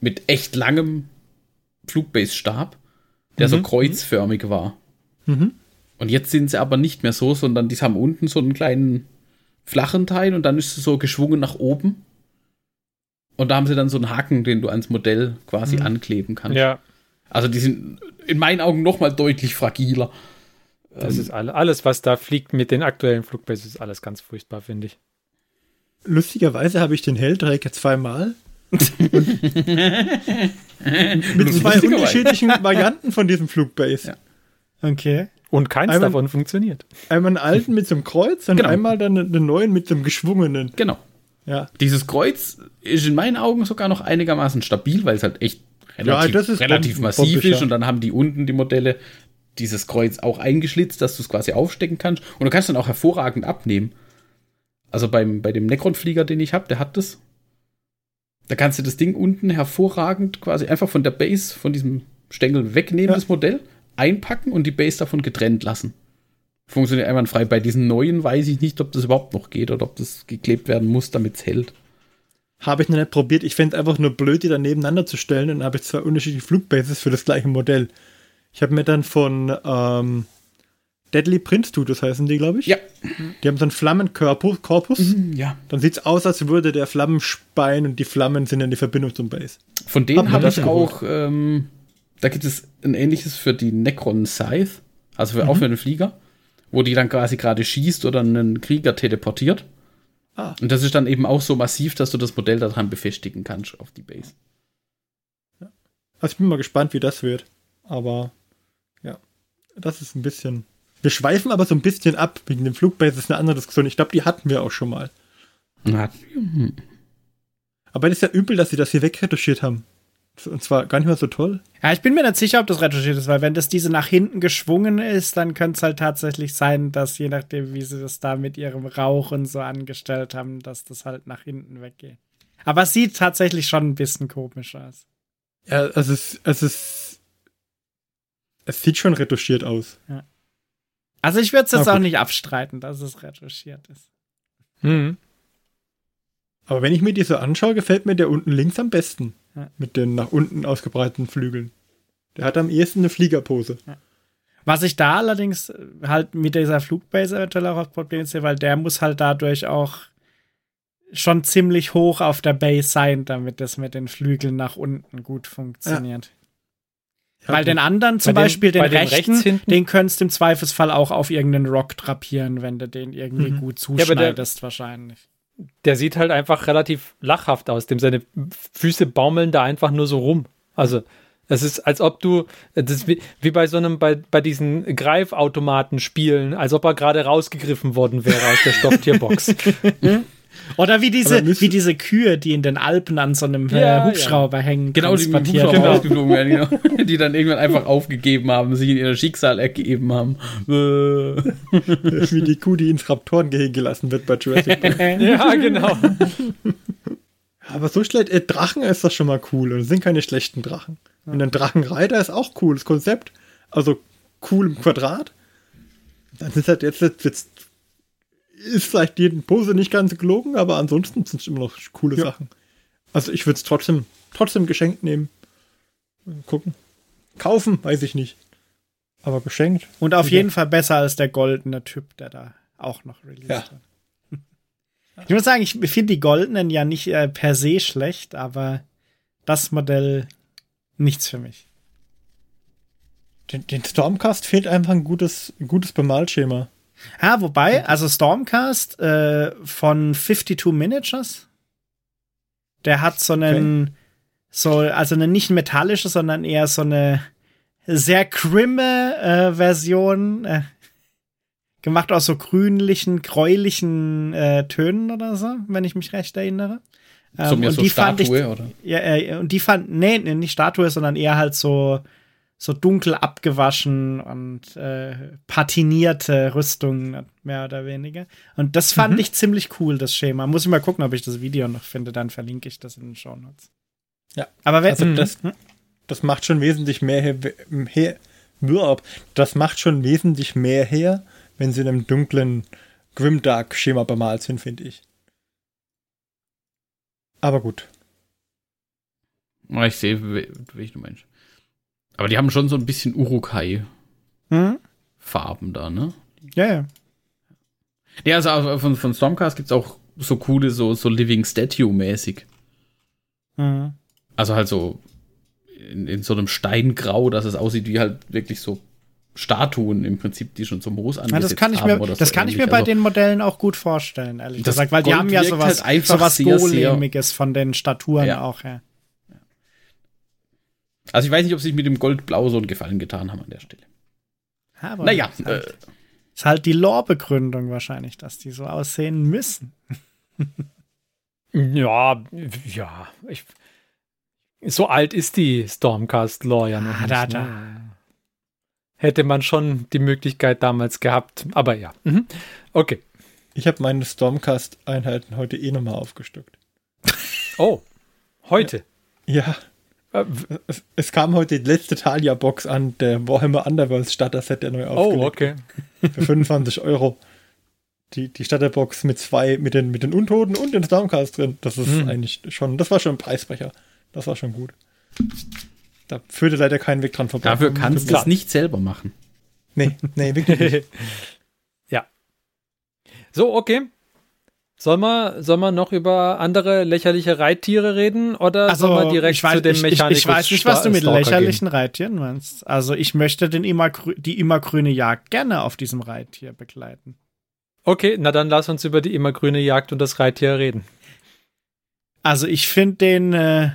mit echt langem Flugbase-Stab, der mhm. so kreuzförmig war. Mhm. Und jetzt sind sie aber nicht mehr so, sondern die haben unten so einen kleinen flachen Teil und dann ist es so geschwungen nach oben. Und da haben sie dann so einen Haken, den du ans Modell quasi mhm. ankleben kannst. Ja. Also die sind in meinen Augen noch mal deutlich fragiler. Das ähm, ist alle, alles, was da fliegt mit den aktuellen Flugbases, ist alles ganz furchtbar, finde ich. Lustigerweise habe ich den Hellträger zweimal. mit zwei unterschiedlichen Varianten von diesem Flugbase. Ja. Okay. Und keins einmal, davon funktioniert. Einmal einen alten mit so einem Kreuz und genau. einmal dann einen neuen mit so einem geschwungenen. Genau. Ja. Dieses Kreuz ist in meinen Augen sogar noch einigermaßen stabil, weil es halt echt relativ, ja, relativ massiv ist. Und dann haben die unten die Modelle dieses Kreuz auch eingeschlitzt, dass du es quasi aufstecken kannst. Und du kannst dann auch hervorragend abnehmen. Also beim, bei dem Necron-Flieger, den ich habe, der hat das. Da kannst du das Ding unten hervorragend quasi einfach von der Base, von diesem Stängel wegnehmen, ja. das Modell, einpacken und die Base davon getrennt lassen. Funktioniert einwandfrei. Bei diesen neuen weiß ich nicht, ob das überhaupt noch geht oder ob das geklebt werden muss, damit es hält. Habe ich noch nicht probiert. Ich fände es einfach nur blöd, die da nebeneinander zu stellen. Und dann habe ich zwei unterschiedliche Flugbases für das gleiche Modell. Ich habe mir dann von ähm, Deadly Prince Studios heißen die, glaube ich. Ja. Die haben so einen Flammenkorpus. Mhm, ja. Dann sieht es aus, als würde der Flammenspein und die Flammen sind dann die Verbindung zum Base. Von denen habe ich auch ähm, da gibt es ein ähnliches für die Necron Scythe, also für, mhm. auch für den Flieger, wo die dann quasi gerade schießt oder einen Krieger teleportiert. Ah. Und das ist dann eben auch so massiv, dass du das Modell daran befestigen kannst auf die Base. Ja. Also ich bin mal gespannt, wie das wird. Aber ja, das ist ein bisschen. Wir schweifen aber so ein bisschen ab wegen dem Flugbase. Das ist eine andere Diskussion. Ich glaube, die hatten wir auch schon mal. Hatten wir? Hm. Aber das ist ja übel, dass sie das hier wegretuschiert haben. Und zwar gar nicht mehr so toll. Ja, ich bin mir nicht sicher, ob das retuschiert ist, weil wenn das diese nach hinten geschwungen ist, dann könnte es halt tatsächlich sein, dass je nachdem, wie sie das da mit ihrem Rauch und so angestellt haben, dass das halt nach hinten weggeht. Aber es sieht tatsächlich schon ein bisschen komisch aus. Ja, also es, es ist. Es sieht schon retuschiert aus. Ja. Also ich würde es jetzt auch nicht abstreiten, dass es retuschiert ist. Mhm. Aber wenn ich mir die so anschaue, gefällt mir der unten links am besten. Ja. Mit den nach unten ausgebreiteten Flügeln. Der hat am ehesten eine Fliegerpose. Ja. Was ich da allerdings halt mit dieser Flugbase eventuell auch als Problem sehe, weil der muss halt dadurch auch schon ziemlich hoch auf der Base sein, damit das mit den Flügeln nach unten gut funktioniert. Ja. Weil den anderen, zum Beispiel den, den rechten, den könntest du im Zweifelsfall auch auf irgendeinen Rock drapieren, wenn du den irgendwie mhm. gut zuschneidest, ja, wahrscheinlich der sieht halt einfach relativ lachhaft aus, dem seine Füße baumeln da einfach nur so rum. Also Es ist, als ob du, das ist wie, wie bei so einem, bei, bei diesen Greifautomaten spielen, als ob er gerade rausgegriffen worden wäre aus der Stofftierbox. Oder wie diese, wie diese Kühe, die in den Alpen an so einem äh, ja, Hubschrauber ja. hängen. Genau, die mit Hubschrauber genau. rausgeflogen werden, genau. die dann irgendwann einfach aufgegeben haben, sich in ihr Schicksal ergeben haben. wie die Kuh, die ins Raptorengehege gelassen wird bei Jurassic Park. ja, genau. Aber so schlecht, äh, Drachen ist das schon mal cool und es sind keine schlechten Drachen. Und ein Drachenreiter ist auch cool, das Konzept. Also cool im Quadrat. Dann ist halt jetzt, jetzt, jetzt ist vielleicht die Pose nicht ganz gelogen, aber ansonsten sind es immer noch coole ja. Sachen. Also ich würde es trotzdem, trotzdem geschenkt nehmen. Gucken. Kaufen, weiß ich nicht. Aber geschenkt. Und auf jeden Fall besser als der goldene Typ, der da auch noch released ja. hat. Ich muss sagen, ich finde die goldenen ja nicht äh, per se schlecht, aber das Modell nichts für mich. Den, den Stormcast fehlt einfach ein gutes, ein gutes Bemalschema. Ja, wobei, also Stormcast äh, von 52 Miniatures, der hat so einen, okay. so, also eine nicht metallische, sondern eher so eine sehr crimme äh, Version, äh, gemacht aus so grünlichen, gräulichen äh, Tönen oder so, wenn ich mich recht erinnere. Ähm, so mehr so Statue, ich, oder? Ja, äh, und die fand, nee, nicht Statue, sondern eher halt so so dunkel abgewaschen und äh, patinierte Rüstungen, mehr oder weniger. Und das fand mhm. ich ziemlich cool, das Schema. Muss ich mal gucken, ob ich das Video noch finde, dann verlinke ich das in den Show Notes. Ja, aber wenn, also das, hm? das macht schon wesentlich mehr her, her, das macht schon wesentlich mehr her, wenn sie in einem dunklen Grimdark-Schema bemalt sind, finde ich. Aber gut. Ich sehe, wie du meinst. Aber die haben schon so ein bisschen Urukai-Farben hm? da, ne? Ja, ja. Ja, also von, von Stormcast gibt es auch so coole, so, so Living Statue-mäßig. Mhm. Also halt so in, in, so einem Steingrau, dass es aussieht wie halt wirklich so Statuen im Prinzip, die schon zum Moos angesetzt ja, das kann ich mir, Das so kann ich mir bei also, den Modellen auch gut vorstellen, ehrlich gesagt, weil die haben ja sowas, halt sowas Golemiges von den Staturen ja. auch, ja. Also ich weiß nicht, ob sie sich mit dem Goldblau so einen Gefallen getan haben an der Stelle. Aber naja. Ist halt, äh, ist halt die Lore-Begründung wahrscheinlich, dass die so aussehen müssen. ja, ja. Ich, so alt ist die Stormcast-Lore ja noch ah, nicht. Da, da. Ne? Hätte man schon die Möglichkeit damals gehabt, aber ja. Mhm. Okay. Ich habe meine Stormcast-Einheiten heute eh nochmal aufgestückt. Oh, heute? Ja. Äh, es, es, kam heute die letzte Talia-Box an, der Warhammer Underworld Starter-Set, der neu oh, aufgelegt. Oh, okay. Für 25 Euro. Die, die Starterbox mit zwei, mit den, mit den Untoten und den Stormcast drin. Das ist hm. eigentlich schon, das war schon ein Preisbrecher. Das war schon gut. Da führte leider keinen Weg dran vorbei. Dafür kannst du es nicht selber machen. Nee, nee, wirklich nicht. ja. So, okay. Sollen wir, soll man noch über andere lächerliche Reittiere reden oder also, soll man direkt weiß, zu den Mechaniken? Ich, ich, weiß nicht, was du mit Stalker lächerlichen gehen? Reittieren meinst. Also ich möchte den immer, die immergrüne Jagd gerne auf diesem Reittier begleiten. Okay, na dann lass uns über die immergrüne Jagd und das Reittier reden. Also ich finde den äh,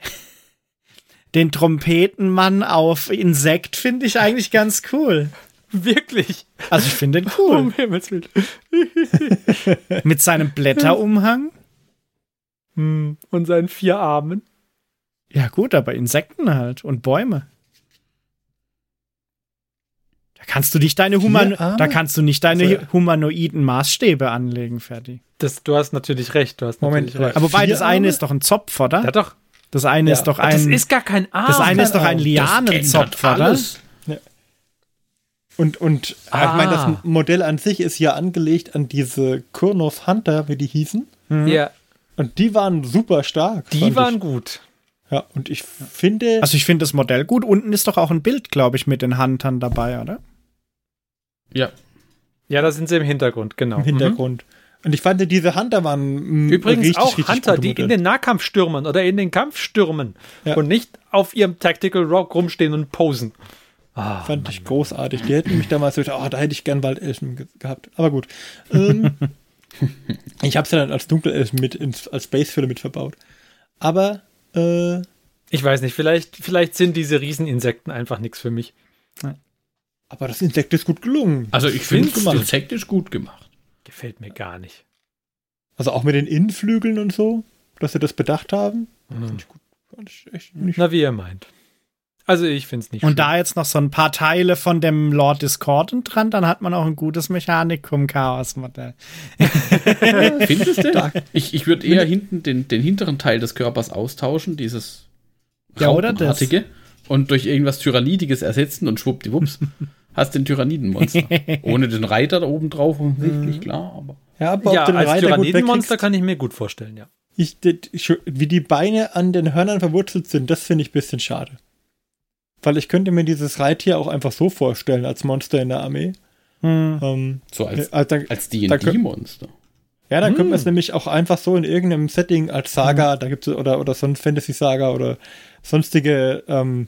den Trompetenmann auf Insekt finde ich eigentlich ganz cool. Wirklich. Also ich finde den cool. Um Himmels Willen. Mit seinem Blätterumhang. Hm, und seinen vier Armen. Ja, gut, aber Insekten halt und Bäume. Da kannst du nicht deine Human da kannst du nicht deine also, humanoiden Maßstäbe anlegen, Ferdi. Das, du hast natürlich recht, du hast Moment, recht. Aber wobei das eine ist doch ein Zopf, oder? Ja, doch. Das eine ja. ist doch ein. Das ist gar kein Arm. Das eine ist doch ein Lianenzopf, oder? Und, und ah. ich meine, das Modell an sich ist ja angelegt an diese Kurnow Hunter, wie die hießen. Mhm. Ja. Und die waren super stark. Die waren ich. gut. Ja, und ich finde. Also ich finde das Modell gut. Unten ist doch auch ein Bild, glaube ich, mit den Huntern dabei, oder? Ja. Ja, da sind sie im Hintergrund, genau. Im Hintergrund. Mhm. Und ich fand, diese Hunter waren übrigens richtig, auch richtig Hunter, die in den Nahkampf stürmen oder in den Kampf stürmen ja. und nicht auf ihrem Tactical Rock rumstehen und posen. Ah, Fand Mann. ich großartig. Die hätten mich damals so, oh, da hätte ich gern Waldelfen ge gehabt. Aber gut. Ähm, ich habe es ja dann als Dunkelelfen mit ins, als Spacefüller mit verbaut. Aber äh, Ich weiß nicht, vielleicht, vielleicht sind diese Rieseninsekten einfach nichts für mich. Aber das Insekt ist gut gelungen. Also ich finde das Insekt ist gut gemacht. Gefällt mir gar nicht. Also auch mit den Innenflügeln und so, dass sie das bedacht haben. Mhm. Ich gut. Na, wie ihr meint. Also ich finde es nicht. Und schlimm. da jetzt noch so ein paar Teile von dem Lord Discordant dran, dann hat man auch ein gutes Mechanikum-Chaos-Modell. Findest du? Ich, ich würde eher hinten den, den hinteren Teil des Körpers austauschen, dieses ja, oder das. und durch irgendwas Tyrannidiges ersetzen und schwuppdiwupps hast den Tyrannidenmonster. Ohne den Reiter da oben drauf, offensichtlich, mhm. klar, aber. Ja, aber ja, als Tyrannidenmonster kann ich mir gut vorstellen, ja. Ich, wie die Beine an den Hörnern verwurzelt sind, das finde ich ein bisschen schade. Weil ich könnte mir dieses Reittier auch einfach so vorstellen als Monster in der Armee. Hm. Ähm, so als, äh, als D&D-Monster. Ja, dann hm. könnte man es nämlich auch einfach so in irgendeinem Setting als Saga, hm. da gibt es, oder, oder sonst Fantasy-Saga oder sonstige ähm,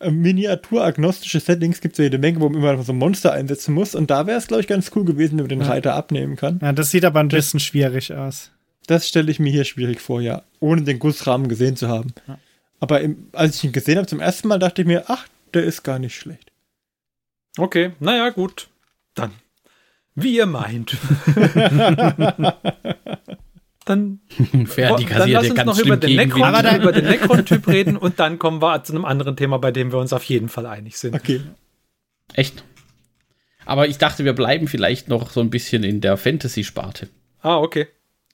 äh, miniaturagnostische Settings gibt es ja jede Menge, wo man immer so ein Monster einsetzen muss. Und da wäre es, glaube ich, ganz cool gewesen, wenn man den ja. Reiter abnehmen kann. Ja, das sieht aber ein bisschen schwierig aus. Das stelle ich mir hier schwierig vor, ja. Ohne den Gussrahmen gesehen zu haben. Ja. Aber im, als ich ihn gesehen habe zum ersten Mal, dachte ich mir, ach, der ist gar nicht schlecht. Okay, naja, gut. Dann. Wie ihr meint. dann, Fertig, dann lass uns noch über den, Necron, über den Necron-Typ reden und dann kommen wir zu einem anderen Thema, bei dem wir uns auf jeden Fall einig sind. Okay. Echt? Aber ich dachte, wir bleiben vielleicht noch so ein bisschen in der Fantasy-Sparte. Ah, okay.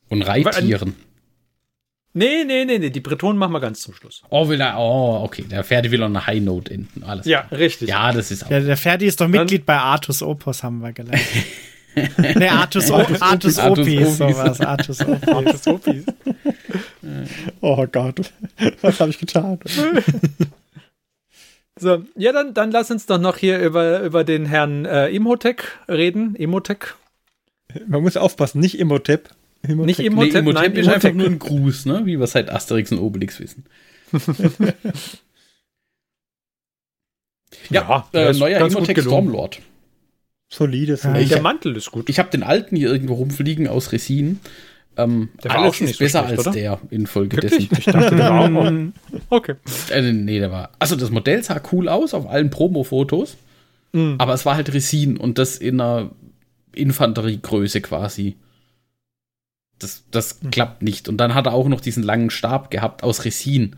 Und Reittieren. Nee, nee, nee, nee, die Bretonen machen wir ganz zum Schluss. Oh, will er, oh, okay. Der Ferdi will auch eine High Note enden. Alles ja, klar. richtig. Ja, das ist auch. Der, der Ferdi ist doch Mitglied Dann, bei Artus Opus, haben wir gelernt. nee, Artus, Artus, Artus, Artus Opis, sowas. Artus Opis. Artus Opis. oh Gott, was habe ich getan? so, ja, dann, dann lass uns doch noch hier über, über den Herrn äh, Imhotep reden. Imhotep. Man muss aufpassen, nicht Imhotep. Imhotep. Nicht Imhotep, nee, Imhotep nein, ist Imhotep. einfach nur ein Gruß, ne? wie wir seit Asterix und Obelix wissen. ja, ja äh, neuer Imhotep Stormlord. Solides. Ja, der Mantel ist gut. Ich habe den alten hier irgendwo rumfliegen aus Resin. Ähm, der war alles auch schon ist besser schlecht, als oder? der infolgedessen. Ich dachte, der war auch. okay. Äh, nee, der war. Also das Modell sah cool aus auf allen Promo-Fotos. Mhm. Aber es war halt Resin und das in einer Infanteriegröße quasi das, das mhm. klappt nicht. Und dann hat er auch noch diesen langen Stab gehabt aus Resin.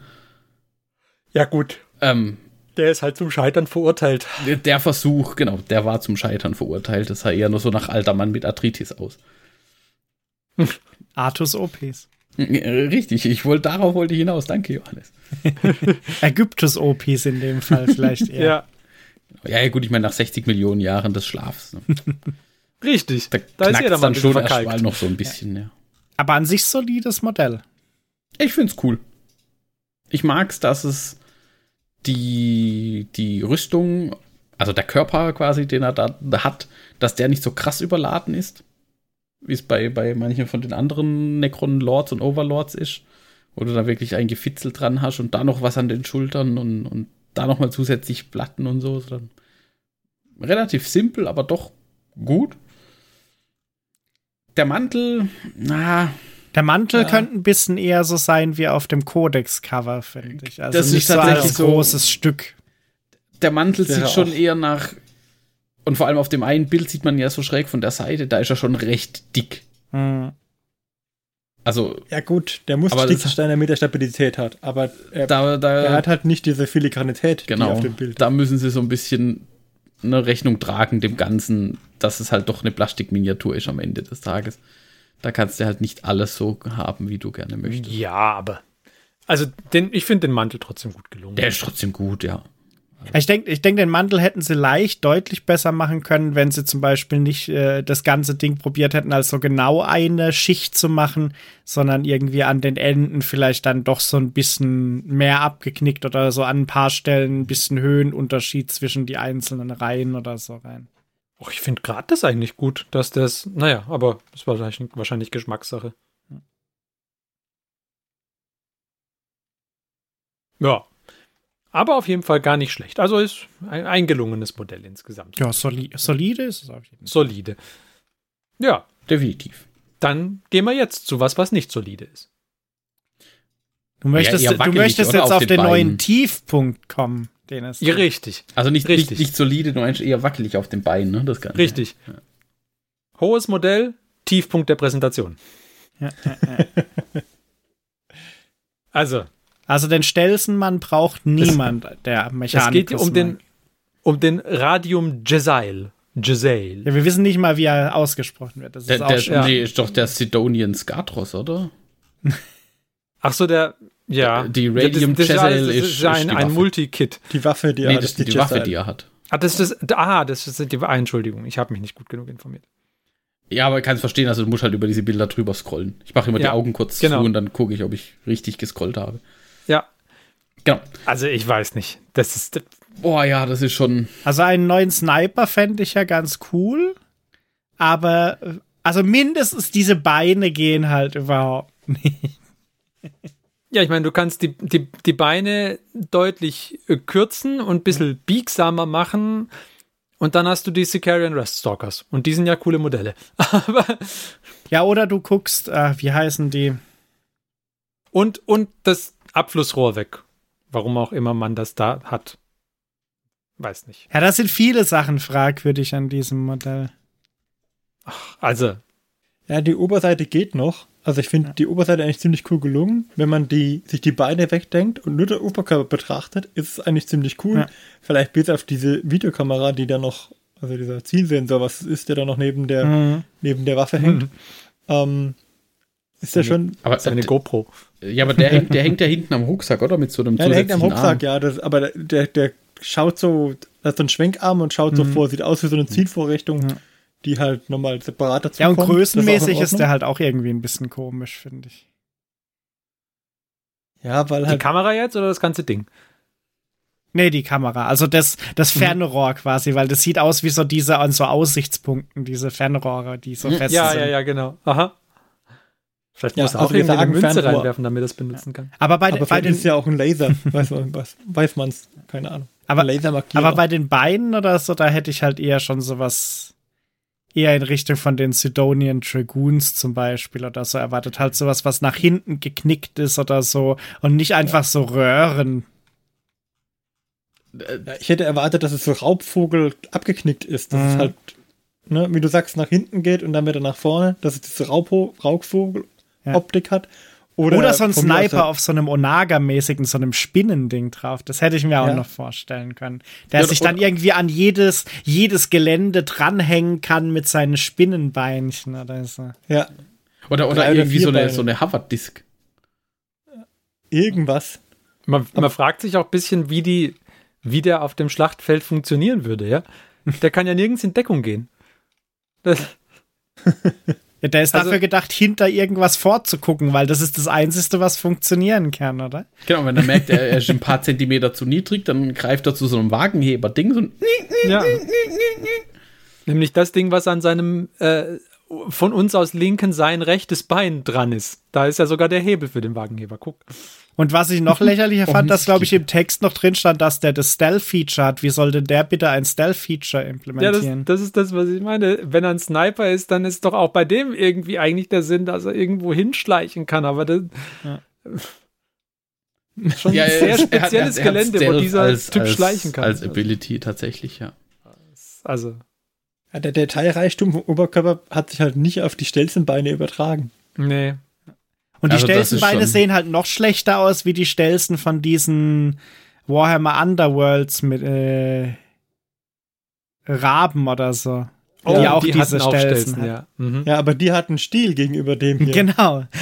Ja, gut. Ähm, der ist halt zum Scheitern verurteilt. Der, der, Versuch, genau, der war zum Scheitern verurteilt. Das sah eher nur so nach alter Mann mit Arthritis aus. Artus OPs. Richtig, ich wollte, darauf wollte ich hinaus. Danke, Johannes. Ägyptus OPs in dem Fall vielleicht eher. ja. ja, gut, ich meine, nach 60 Millionen Jahren des Schlafs. Ne? Richtig. Da, da ist jeder dann schon erstmal noch so ein bisschen, ja. ja. Aber an sich solides Modell. Ich finde es cool. Ich mag es, dass es die, die Rüstung, also der Körper quasi, den er da hat, dass der nicht so krass überladen ist, wie es bei, bei manchen von den anderen Necron Lords und Overlords ist, wo du da wirklich ein Gefitzel dran hast und da noch was an den Schultern und, und da noch mal zusätzlich Platten und so. Relativ simpel, aber doch gut der Mantel, na. Der Mantel ja. könnte ein bisschen eher so sein wie auf dem Codex-Cover, finde ich. Also das nicht ist so ein großes Stück. Der Mantel sieht schon eher nach. Und vor allem auf dem einen Bild sieht man ja so schräg von der Seite, da ist er schon recht dick. Hm. Also. Ja, gut, der muss dick sein, damit er Stabilität hat. Aber er, da, da, er, hat halt nicht diese Filigranität genau, auf dem Bild. Da müssen sie so ein bisschen eine Rechnung tragen dem Ganzen, dass es halt doch eine Plastikminiatur ist am Ende des Tages. Da kannst du halt nicht alles so haben, wie du gerne möchtest. Ja, aber. Also, den, ich finde den Mantel trotzdem gut gelungen. Der ist trotzdem gut, ja. Ich denke, ich denk, den Mantel hätten sie leicht deutlich besser machen können, wenn sie zum Beispiel nicht äh, das ganze Ding probiert hätten, als so genau eine Schicht zu machen, sondern irgendwie an den Enden vielleicht dann doch so ein bisschen mehr abgeknickt oder so an ein paar Stellen ein bisschen Höhenunterschied zwischen die einzelnen Reihen oder so rein. Och, ich finde gerade das eigentlich gut, dass das, naja, aber das war wahrscheinlich, wahrscheinlich Geschmackssache. Ja, aber auf jeden Fall gar nicht schlecht. Also ist ein, ein gelungenes Modell insgesamt. Ja, soli solide ist es auf jeden Fall. Solide. Ja. Definitiv. Dann gehen wir jetzt zu was, was nicht solide ist. Du möchtest, ja, du möchtest jetzt auf, den, den neuen Tiefpunkt kommen, den es. Ja, richtig. Also nicht, richtig. Nicht, nicht solide, nur eher wackelig auf den Beinen, ne? Das Ganze. Richtig. Ja. Hohes Modell, Tiefpunkt der Präsentation. Ja, also. Also den Stelzenmann braucht niemand, es, der Mechaniker. Es geht um den, um den Radium Jezail. Jezail. Ja, wir wissen nicht mal, wie er ausgesprochen wird. Das ist, der, der, ja. nee, ist doch der Sidonian Skatros, oder? Ach so, der, ja. Die Radium das, das, das, ist, ist, ist ein, ein Multikit. Die Waffe, die er nee, hat. Das ist die, die Waffe, die er hat. Ah, das ist, ah, das ist die, ah, Entschuldigung, ich habe mich nicht gut genug informiert. Ja, aber ich kann es verstehen, also du musst halt über diese Bilder drüber scrollen. Ich mache immer ja, die Augen kurz genau. zu und dann gucke ich, ob ich richtig gescrollt habe. Ja. Genau. Also ich weiß nicht. Das ist. Boah, ja, das ist schon. Also einen neuen Sniper fände ich ja ganz cool. Aber also mindestens diese Beine gehen halt überhaupt nicht. Ja, ich meine, du kannst die, die, die Beine deutlich äh, kürzen und ein bisschen biegsamer machen. Und dann hast du die Sicarian Rest Stalkers. Und die sind ja coole Modelle. Aber ja, oder du guckst, äh, wie heißen die? Und, und das Abflussrohr weg. Warum auch immer man das da hat. Weiß nicht. Ja, das sind viele Sachen fragwürdig an diesem Modell. Ach, also. Ja, die Oberseite geht noch. Also ich finde ja. die Oberseite eigentlich ziemlich cool gelungen. Wenn man die, sich die Beine wegdenkt und nur der Oberkörper betrachtet, ist es eigentlich ziemlich cool. Ja. Vielleicht bis auf diese Videokamera, die da noch, also dieser Zielsensor, was ist, der da noch neben der, mhm. neben der Waffe hängt. Mhm. Ähm, ist der schon. Aber seine GoPro. Ja, aber der hängt, der hängt ja hinten am Rucksack, oder? Mit so einem Ja, der hängt am Rucksack, Arm. ja. Das, aber der, der schaut so, hat so einen Schwenkarm und schaut mhm. so vor, sieht aus wie so eine Zielvorrichtung. Mhm die halt nochmal separat dazu Ja, und kommt. größenmäßig ist, ist der halt auch irgendwie ein bisschen komisch, finde ich. Ja, weil halt. Die Kamera jetzt oder das ganze Ding? Nee, die Kamera. Also das, das mhm. Fernrohr quasi, weil das sieht aus wie so diese an so Aussichtspunkten, diese Fernrohre, die so mhm. fest ja, sind. Ja, ja, ja, genau. Aha. Vielleicht muss ja, er auch irgendwie eine Münze Fernrohr. reinwerfen, damit er das benutzen kann. Aber bei, aber bei den ist ja auch ein Laser, weiß man was, weiß man's, keine Ahnung. Aber, aber bei den Beinen oder so, da hätte ich halt eher schon sowas eher in Richtung von den Sidonian Dragoons zum Beispiel oder so erwartet. Halt sowas, was nach hinten geknickt ist oder so und nicht einfach ja. so Röhren. Ich hätte erwartet, dass es so Raubvogel abgeknickt ist. Dass mhm. es halt, ne, wie du sagst, nach hinten geht und dann wieder nach vorne, dass es diese Raubvogel-Optik ja. hat. Oder, Oder so ein Sniper auf so einem Onaga-mäßigen, so einem Spinnending drauf. Das hätte ich mir auch ja. noch vorstellen können. Der ja, sich dann irgendwie an jedes, jedes Gelände dranhängen kann mit seinen Spinnenbeinchen oder so. Ja. Oder, oder irgendwie so eine, so eine Hover-Disk. Irgendwas. Man, man fragt sich auch ein bisschen, wie die, wie der auf dem Schlachtfeld funktionieren würde, ja? Der kann ja nirgends in Deckung gehen. Das Ja, der ist also, dafür gedacht, hinter irgendwas vorzugucken, weil das ist das Einzige, was funktionieren kann, oder? Genau, wenn er merkt, er, ist ein paar Zentimeter zu niedrig, dann greift er zu so einem Wagenheber-Ding. So ja. Nämlich das Ding, was an seinem äh, von uns aus linken sein rechtes Bein dran ist. Da ist ja sogar der Hebel für den Wagenheber. Guck. Und was ich noch lächerlicher fand, dass, glaube ich, im Text noch drin stand, dass der das Stealth-Feature hat. Wie soll denn der bitte ein Stealth-Feature implementieren? Ja, das, das, ist das, was ich meine. Wenn er ein Sniper ist, dann ist doch auch bei dem irgendwie eigentlich der Sinn, dass er irgendwo hinschleichen kann. Aber das. Ja. Schon ja, ein sehr spezielles hat, Gelände, wo dieser als, Typ als, schleichen kann. Als Ability tatsächlich, ja. Also. Ja, der Detailreichtum vom Oberkörper hat sich halt nicht auf die Stelzenbeine übertragen. Nee. Und die also Stelzenbeine sehen halt noch schlechter aus wie die Stelzen von diesen Warhammer Underworlds mit äh, Raben oder so. Oh, die auch die diese Stelzen, Stelzen ja. Mhm. ja, aber die hatten Stil gegenüber dem hier. Genau.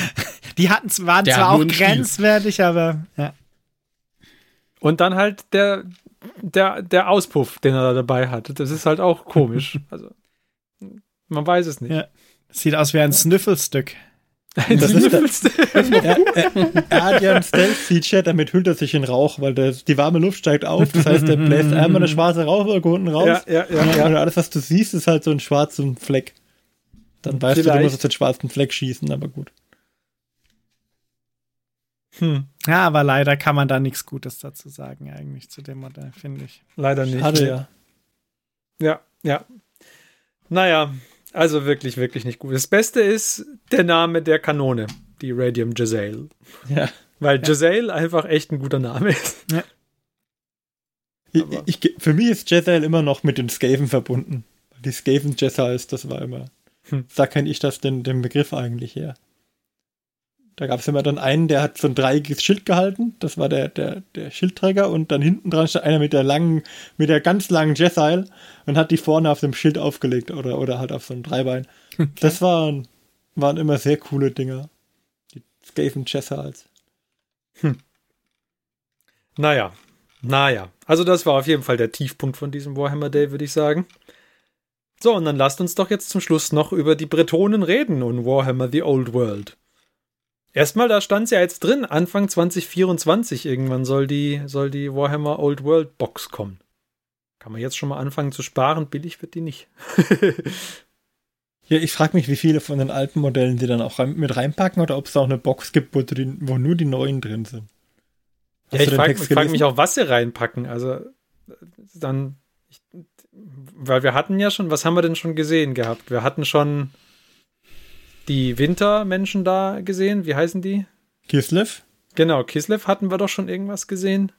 Die hatten waren der zwar auch grenzwertig, Stil. aber ja. Und dann halt der, der, der Auspuff, den er da dabei hat. Das ist halt auch komisch. also, man weiß es nicht. Ja. Sieht aus wie ein Snüffelstück. Das ist der, er, er, er, hat ja ein Stealth-Feature, damit hüllt er sich in Rauch, weil der, die warme Luft steigt auf. Das heißt, der bläst einmal eine schwarze Rauchwolke unten raus. Ja, ja, ja, ja. Und alles, was du siehst, ist halt so ein schwarzer Fleck. Dann weißt Vielleicht. du, du musst den schwarzen Fleck schießen, aber gut. Hm. Ja, aber leider kann man da nichts Gutes dazu sagen, eigentlich zu dem Modell, finde ich. Leider nicht. Hatte ja. Ja, ja. Naja, also wirklich, wirklich nicht gut. Das Beste ist der Name der Kanone, die Radium Jezzail. Ja. Weil ja. einfach echt ein guter Name ist. Ja. Ich, ich, für mich ist Jezzael immer noch mit den Skaven verbunden. Die Skaven Jezzaels, das war immer. Hm. Da kenne ich das den, den Begriff eigentlich her. Da gab es immer dann einen, der hat so ein dreieckiges Schild gehalten. Das war der, der, der Schildträger. Und dann hinten dran stand einer mit der langen, mit der ganz langen Jezzael und hat die vorne auf dem Schild aufgelegt oder, oder halt auf so einem Dreibein. Okay. Das waren, waren immer sehr coole Dinger. Die Skaven Jezzaels. Hm. Naja, naja. Also das war auf jeden Fall der Tiefpunkt von diesem Warhammer Day, würde ich sagen. So, und dann lasst uns doch jetzt zum Schluss noch über die Bretonen reden und Warhammer The Old World. Erstmal, da stand es ja jetzt drin, Anfang 2024 irgendwann soll die, soll die Warhammer Old World Box kommen. Kann man jetzt schon mal anfangen zu sparen, billig wird die nicht. ja, ich frage mich, wie viele von den alten Modellen die dann auch mit reinpacken oder ob es auch eine Box gibt, wo, die, wo nur die neuen drin sind. Hast ja, ich frage frag mich auch, was sie reinpacken. Also dann, ich, weil wir hatten ja schon, was haben wir denn schon gesehen gehabt? Wir hatten schon die Wintermenschen da gesehen. Wie heißen die? Kislev? Genau, Kislev hatten wir doch schon irgendwas gesehen.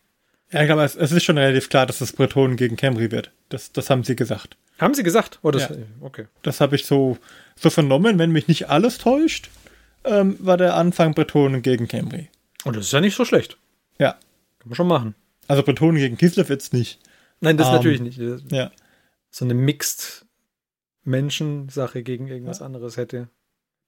Ja, ich glaube, es, es, ist schon relativ klar, dass es Bretonen gegen Camry wird. Das, das haben sie gesagt. Haben sie gesagt? Oh, das, ja. okay. Das habe ich so, so vernommen, wenn mich nicht alles täuscht, ähm, war der Anfang Bretonen gegen Camry. Und das ist ja nicht so schlecht. Ja. Kann man schon machen. Also Bretonen gegen Kislev jetzt nicht. Nein, das um, natürlich nicht. Ja. So eine Mixed Menschensache gegen irgendwas ja. anderes hätte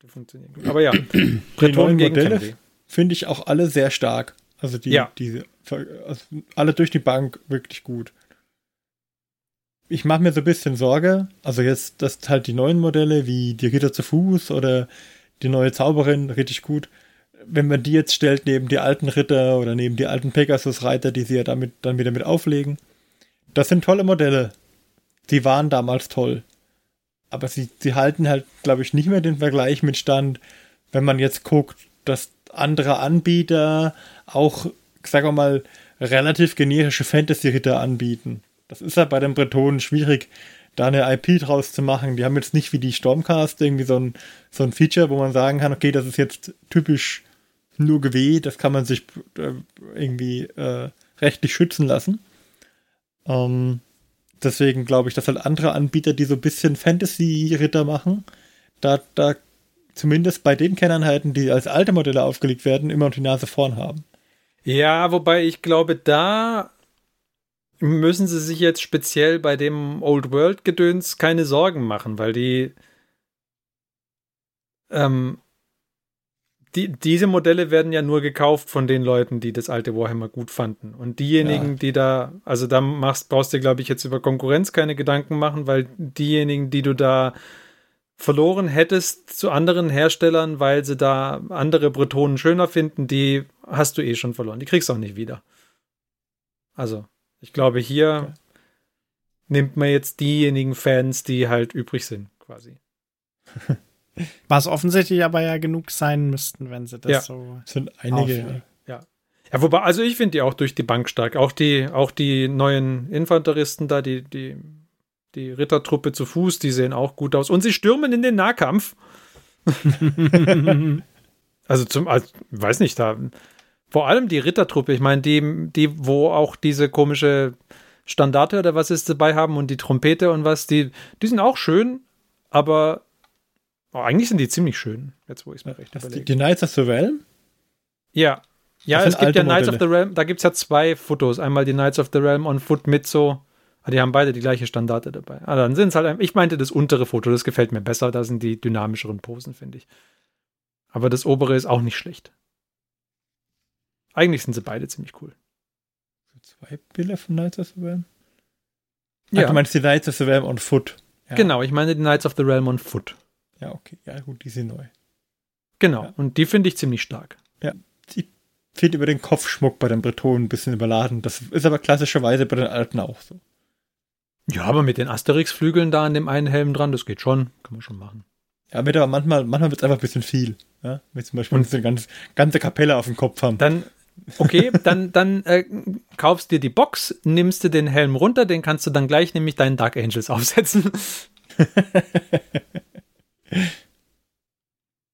funktionieren. Aber ja, Bretonen gegen Modelle finde ich auch alle sehr stark. Also die, ja. diese, also alle durch die Bank wirklich gut. Ich mache mir so ein bisschen Sorge, also jetzt, dass halt die neuen Modelle wie die Ritter zu Fuß oder die neue Zauberin richtig gut, wenn man die jetzt stellt neben die alten Ritter oder neben die alten Pegasus-Reiter, die sie ja damit dann wieder mit auflegen. Das sind tolle Modelle. Die waren damals toll aber sie, sie halten halt, glaube ich, nicht mehr den Vergleich mit Stand, wenn man jetzt guckt, dass andere Anbieter auch, sagen wir mal, relativ generische Fantasy-Ritter anbieten. Das ist ja bei den Bretonen schwierig, da eine IP draus zu machen. Die haben jetzt nicht wie die Stormcast irgendwie so ein, so ein Feature, wo man sagen kann, okay, das ist jetzt typisch nur GW, das kann man sich äh, irgendwie äh, rechtlich schützen lassen. Ähm, deswegen glaube ich, dass halt andere Anbieter, die so ein bisschen Fantasy-Ritter machen, da, da zumindest bei den Kerneinheiten, die als alte Modelle aufgelegt werden, immer noch die Nase vorn haben. Ja, wobei ich glaube, da müssen sie sich jetzt speziell bei dem Old World Gedöns keine Sorgen machen, weil die ähm, die, diese Modelle werden ja nur gekauft von den Leuten, die das alte Warhammer gut fanden. Und diejenigen, ja. die da, also da machst, brauchst du, glaube ich, jetzt über Konkurrenz keine Gedanken machen, weil diejenigen, die du da verloren hättest zu anderen Herstellern, weil sie da andere Bretonen schöner finden, die hast du eh schon verloren. Die kriegst du auch nicht wieder. Also, ich glaube, hier okay. nimmt man jetzt diejenigen Fans, die halt übrig sind, quasi. Was offensichtlich aber ja genug sein müssten, wenn sie das ja. so. sind einige. Ja. Ja, wobei, also ich finde die auch durch die Bank stark. Auch die, auch die neuen Infanteristen da, die, die, die Rittertruppe zu Fuß, die sehen auch gut aus. Und sie stürmen in den Nahkampf. also zum, also, weiß nicht, da. Vor allem die Rittertruppe, ich meine, die, die, wo auch diese komische Standarte oder was ist dabei haben und die Trompete und was, die, die sind auch schön, aber Oh, eigentlich sind die ziemlich schön, jetzt wo ich es mir recht überlege. Die, die Knights of the Realm? Ja. Ja, es gibt ja Knights Modelle. of the Realm, da gibt es ja zwei Fotos. Einmal die Knights of the Realm on Foot mit so. Ah, die haben beide die gleiche Standarte dabei. Ah, dann sind es halt, ich meinte das untere Foto, das gefällt mir besser, da sind die dynamischeren Posen, finde ich. Aber das obere ist auch nicht schlecht. Eigentlich sind sie beide ziemlich cool. Zwei Bilder von Knights of the Realm? Ja. Ach, du meinst die Knights of the Realm on Foot. Ja. Genau, ich meine die Knights of the Realm on Foot. Ja, okay. Ja, gut, die sind neu. Genau, ja. und die finde ich ziemlich stark. Ja, die fehlt über den Kopfschmuck bei den Bretonen ein bisschen überladen. Das ist aber klassischerweise bei den alten auch so. Ja, aber mit den Asterix-Flügeln da an dem einen Helm dran, das geht schon. Kann man schon machen. Ja, wird aber manchmal, manchmal wird es einfach ein bisschen viel. Ja? Wenn zum Beispiel und eine ganze, ganze Kapelle auf dem Kopf haben. Dann, okay, dann, dann äh, kaufst dir die Box, nimmst du den Helm runter, den kannst du dann gleich nämlich deinen Dark Angels aufsetzen.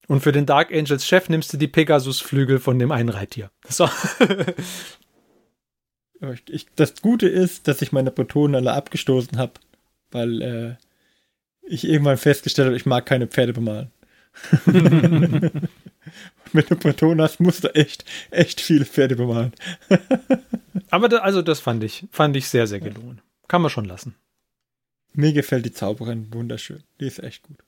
Und für den Dark Angels Chef nimmst du die Pegasus-Flügel von dem einen Reittier. So. ich, das Gute ist, dass ich meine Protonen alle abgestoßen habe, weil äh, ich irgendwann festgestellt habe, ich mag keine Pferde bemalen. Wenn du Protonen hast, musst du echt, echt viele Pferde bemalen. Aber da, also das fand ich, fand ich sehr, sehr gelungen. Kann man schon lassen. Mir gefällt die Zauberin wunderschön. Die ist echt gut.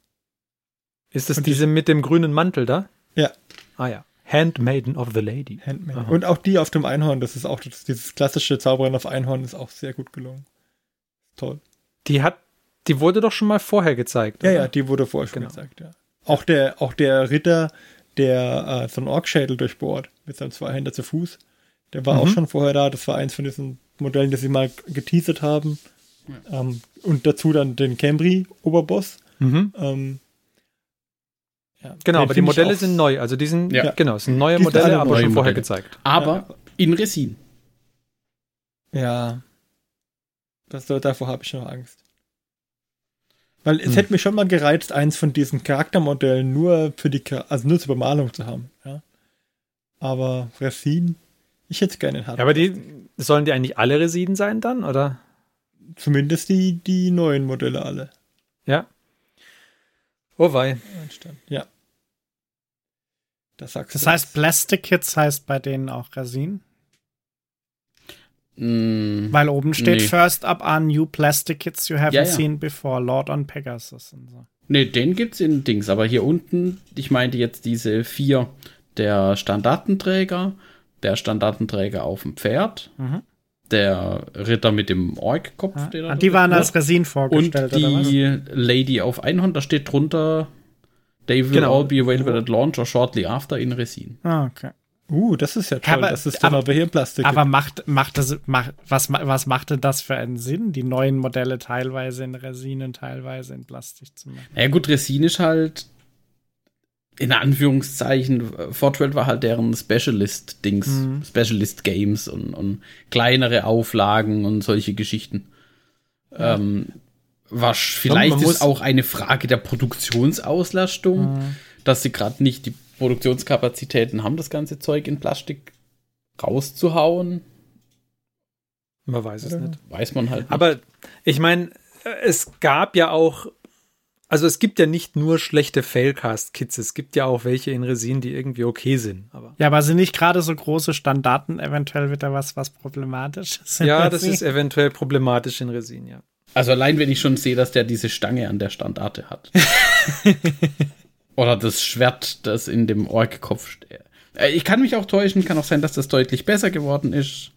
Ist das diese mit dem grünen Mantel da? Ja. Ah ja. Handmaiden of the Lady. Handmaiden. Und auch die auf dem Einhorn, das ist auch das, dieses klassische Zauberin auf Einhorn ist auch sehr gut gelungen. Toll. Die hat, die wurde doch schon mal vorher gezeigt. Ja, oder? ja, die wurde vorher schon genau. gezeigt, ja. Auch der, auch der Ritter, der äh, so einen Orkschädel durchbohrt mit seinem Zweihänder zu Fuß, der war mhm. auch schon vorher da. Das war eins von diesen Modellen, die sie mal geteasert haben. Ja. Ähm, und dazu dann den Cambry-Oberboss. Mhm. Ähm, ja. Genau, Den aber die Modelle sind neu. Also die sind, ja. genau, sind neue die Modelle, aber schon vorher Modelle. gezeigt. Aber ja. in Resin. Ja. Das, davor habe ich noch Angst. Weil es hm. hätte mich schon mal gereizt, eins von diesen Charaktermodellen nur für die, also nur zur Bemalung zu haben. Ja. Aber Resin, ich hätte es gerne in Hard. Ja, aber die, sollen die eigentlich alle Resin sein dann, oder? Zumindest die, die neuen Modelle alle. Ja. Oh wei. Ja. Das, sagst das heißt, Plastic Kits heißt bei denen auch Resin? Mm, Weil oben steht nee. First up are new plastic kits you haven't ja, ja. seen before, Lord on Pegasus und so. Nee, den gibt's in Dings, aber hier unten, ich meinte jetzt diese vier, der Standartenträger, der Standartenträger auf dem Pferd, mhm. der Ritter mit dem Ork-Kopf, ja. der da Die waren als Resin vorgestellt, Und die Lady auf Einhorn, da steht drunter They will genau. all be available at launch or shortly after in Resin. Ah, okay. Uh, das ist ja toll. Aber, das ist dann aber, aber hier Plastik. Aber macht, macht das, macht, was, was macht denn das für einen Sinn, die neuen Modelle teilweise in Resin und teilweise in Plastik zu machen? Ja, gut, Resin ist halt in Anführungszeichen, Fortwell war halt deren Specialist-Dings, mhm. Specialist-Games und, und, kleinere Auflagen und solche Geschichten. Ja. Ähm, was vielleicht ist auch eine Frage der Produktionsauslastung, mhm. dass sie gerade nicht die Produktionskapazitäten haben, das ganze Zeug in Plastik rauszuhauen. Man weiß es nicht. Weiß man halt. Nicht. Aber ich meine, es gab ja auch, also es gibt ja nicht nur schlechte Failcast-Kits, es gibt ja auch welche in Resin, die irgendwie okay sind. Aber ja, aber sind nicht gerade so große Standarten eventuell wieder was, was problematisch ist? Ja, das ist eventuell problematisch in Resin, ja. Also allein, wenn ich schon sehe, dass der diese Stange an der Standarte hat. Oder das Schwert, das in dem Ork-Kopf steht. Äh, ich kann mich auch täuschen, kann auch sein, dass das deutlich besser geworden ist.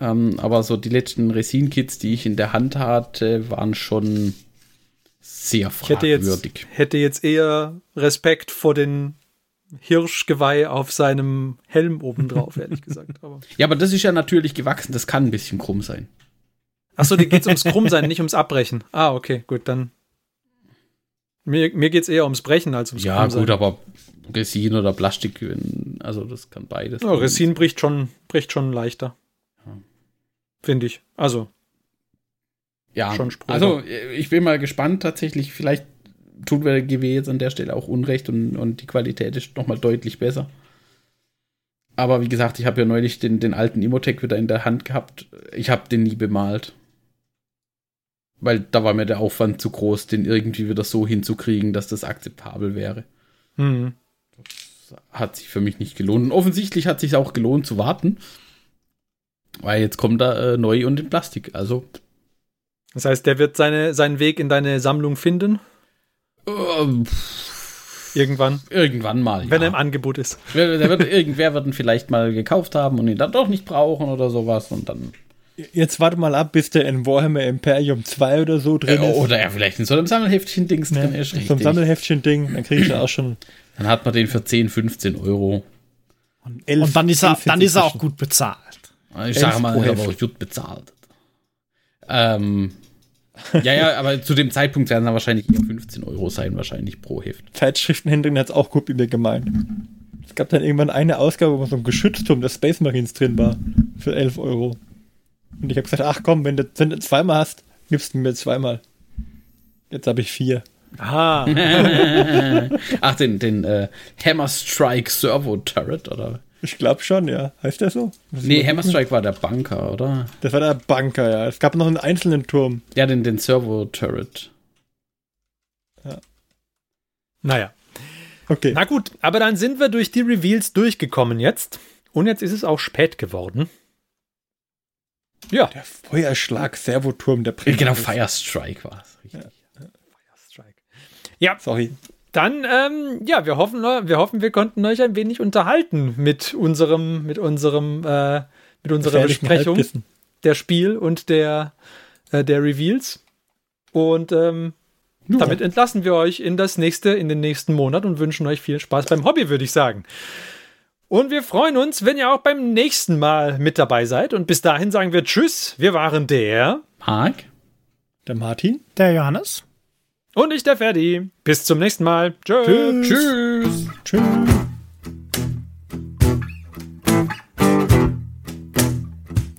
Ähm, aber so die letzten Resin-Kits, die ich in der Hand hatte, waren schon sehr fragwürdig. Ich hätte jetzt, hätte jetzt eher Respekt vor den Hirschgeweih auf seinem Helm obendrauf, ehrlich gesagt. Aber. Ja, aber das ist ja natürlich gewachsen, das kann ein bisschen krumm sein. Achso, dir geht es ums Krummsein, nicht ums Abbrechen. Ah, okay, gut, dann mir, mir geht es eher ums Brechen als ums Ja, gut, aber Resin oder Plastik, also das kann beides. Ja, Resin bricht schon, bricht schon leichter. Ja. Finde ich. Also. Ja, schon also ich bin mal gespannt tatsächlich. Vielleicht tut wir GW jetzt an der Stelle auch Unrecht und, und die Qualität ist nochmal deutlich besser. Aber wie gesagt, ich habe ja neulich den, den alten Imotech wieder in der Hand gehabt. Ich habe den nie bemalt. Weil da war mir der Aufwand zu groß, den irgendwie wieder so hinzukriegen, dass das akzeptabel wäre. Mhm. Das hat sich für mich nicht gelohnt. Und offensichtlich hat sich auch gelohnt zu warten. Weil jetzt kommt er äh, neu und in Plastik. Also. Das heißt, der wird seine, seinen Weg in deine Sammlung finden? Ähm, irgendwann. Irgendwann mal. Wenn ja. er im Angebot ist. Wird, irgendwer wird ihn vielleicht mal gekauft haben und ihn dann doch nicht brauchen oder sowas und dann Jetzt warte mal ab, bis der in Warhammer Imperium 2 oder so drin ist. Oder ja, vielleicht in so einem Sammelheftchen-Dings ja, drin ist. So einem Sammelheftchen-Ding, dann kriegst du auch schon. Dann hat man den für 10, 15 Euro. Und, 11, Und dann ist er, dann ist er auch gut bezahlt. Ich sage mal, er war gut bezahlt. Ähm, ja, ja, aber zu dem Zeitpunkt werden es wahrscheinlich eher 15 Euro sein, wahrscheinlich pro Heft. Zeitschriftenhändlerin hat es auch gut mit mir gemeint. Es gab dann irgendwann eine Ausgabe, wo so ein Geschützturm des Space Marines drin war. Für 11 Euro. Und ich habe gesagt, ach komm, wenn du, wenn du zweimal hast, gibst du mir zweimal. Jetzt habe ich vier. Aha. Ach, den, den äh, Hammer Strike Servo Turret, oder? Ich glaube schon, ja. Heißt der so? Muss nee, Hammerstrike war der Bunker, oder? Das war der Bunker, ja. Es gab noch einen einzelnen Turm. Ja, den, den Servo-Turret. Ja. Naja. Okay. Na gut, aber dann sind wir durch die Reveals durchgekommen jetzt. Und jetzt ist es auch spät geworden. Ja. Der Feuerschlag Servoturm der Prinz. Genau, Firestrike war es. Richtig. Ja. Firestrike. Ja. Sorry. Dann, ähm, ja, wir hoffen, wir hoffen, wir konnten euch ein wenig unterhalten mit unserem, mit unserem, äh, mit unserer Besprechung der Spiel und der, äh, der Reveals. Und ähm, ja. damit entlassen wir euch in das nächste, in den nächsten Monat und wünschen euch viel Spaß beim Hobby, würde ich sagen. Und wir freuen uns, wenn ihr auch beim nächsten Mal mit dabei seid. Und bis dahin sagen wir Tschüss. Wir waren der Marc, der Martin, der Johannes und ich, der Ferdi. Bis zum nächsten Mal. Tschüss. Tschüss. Tschüss.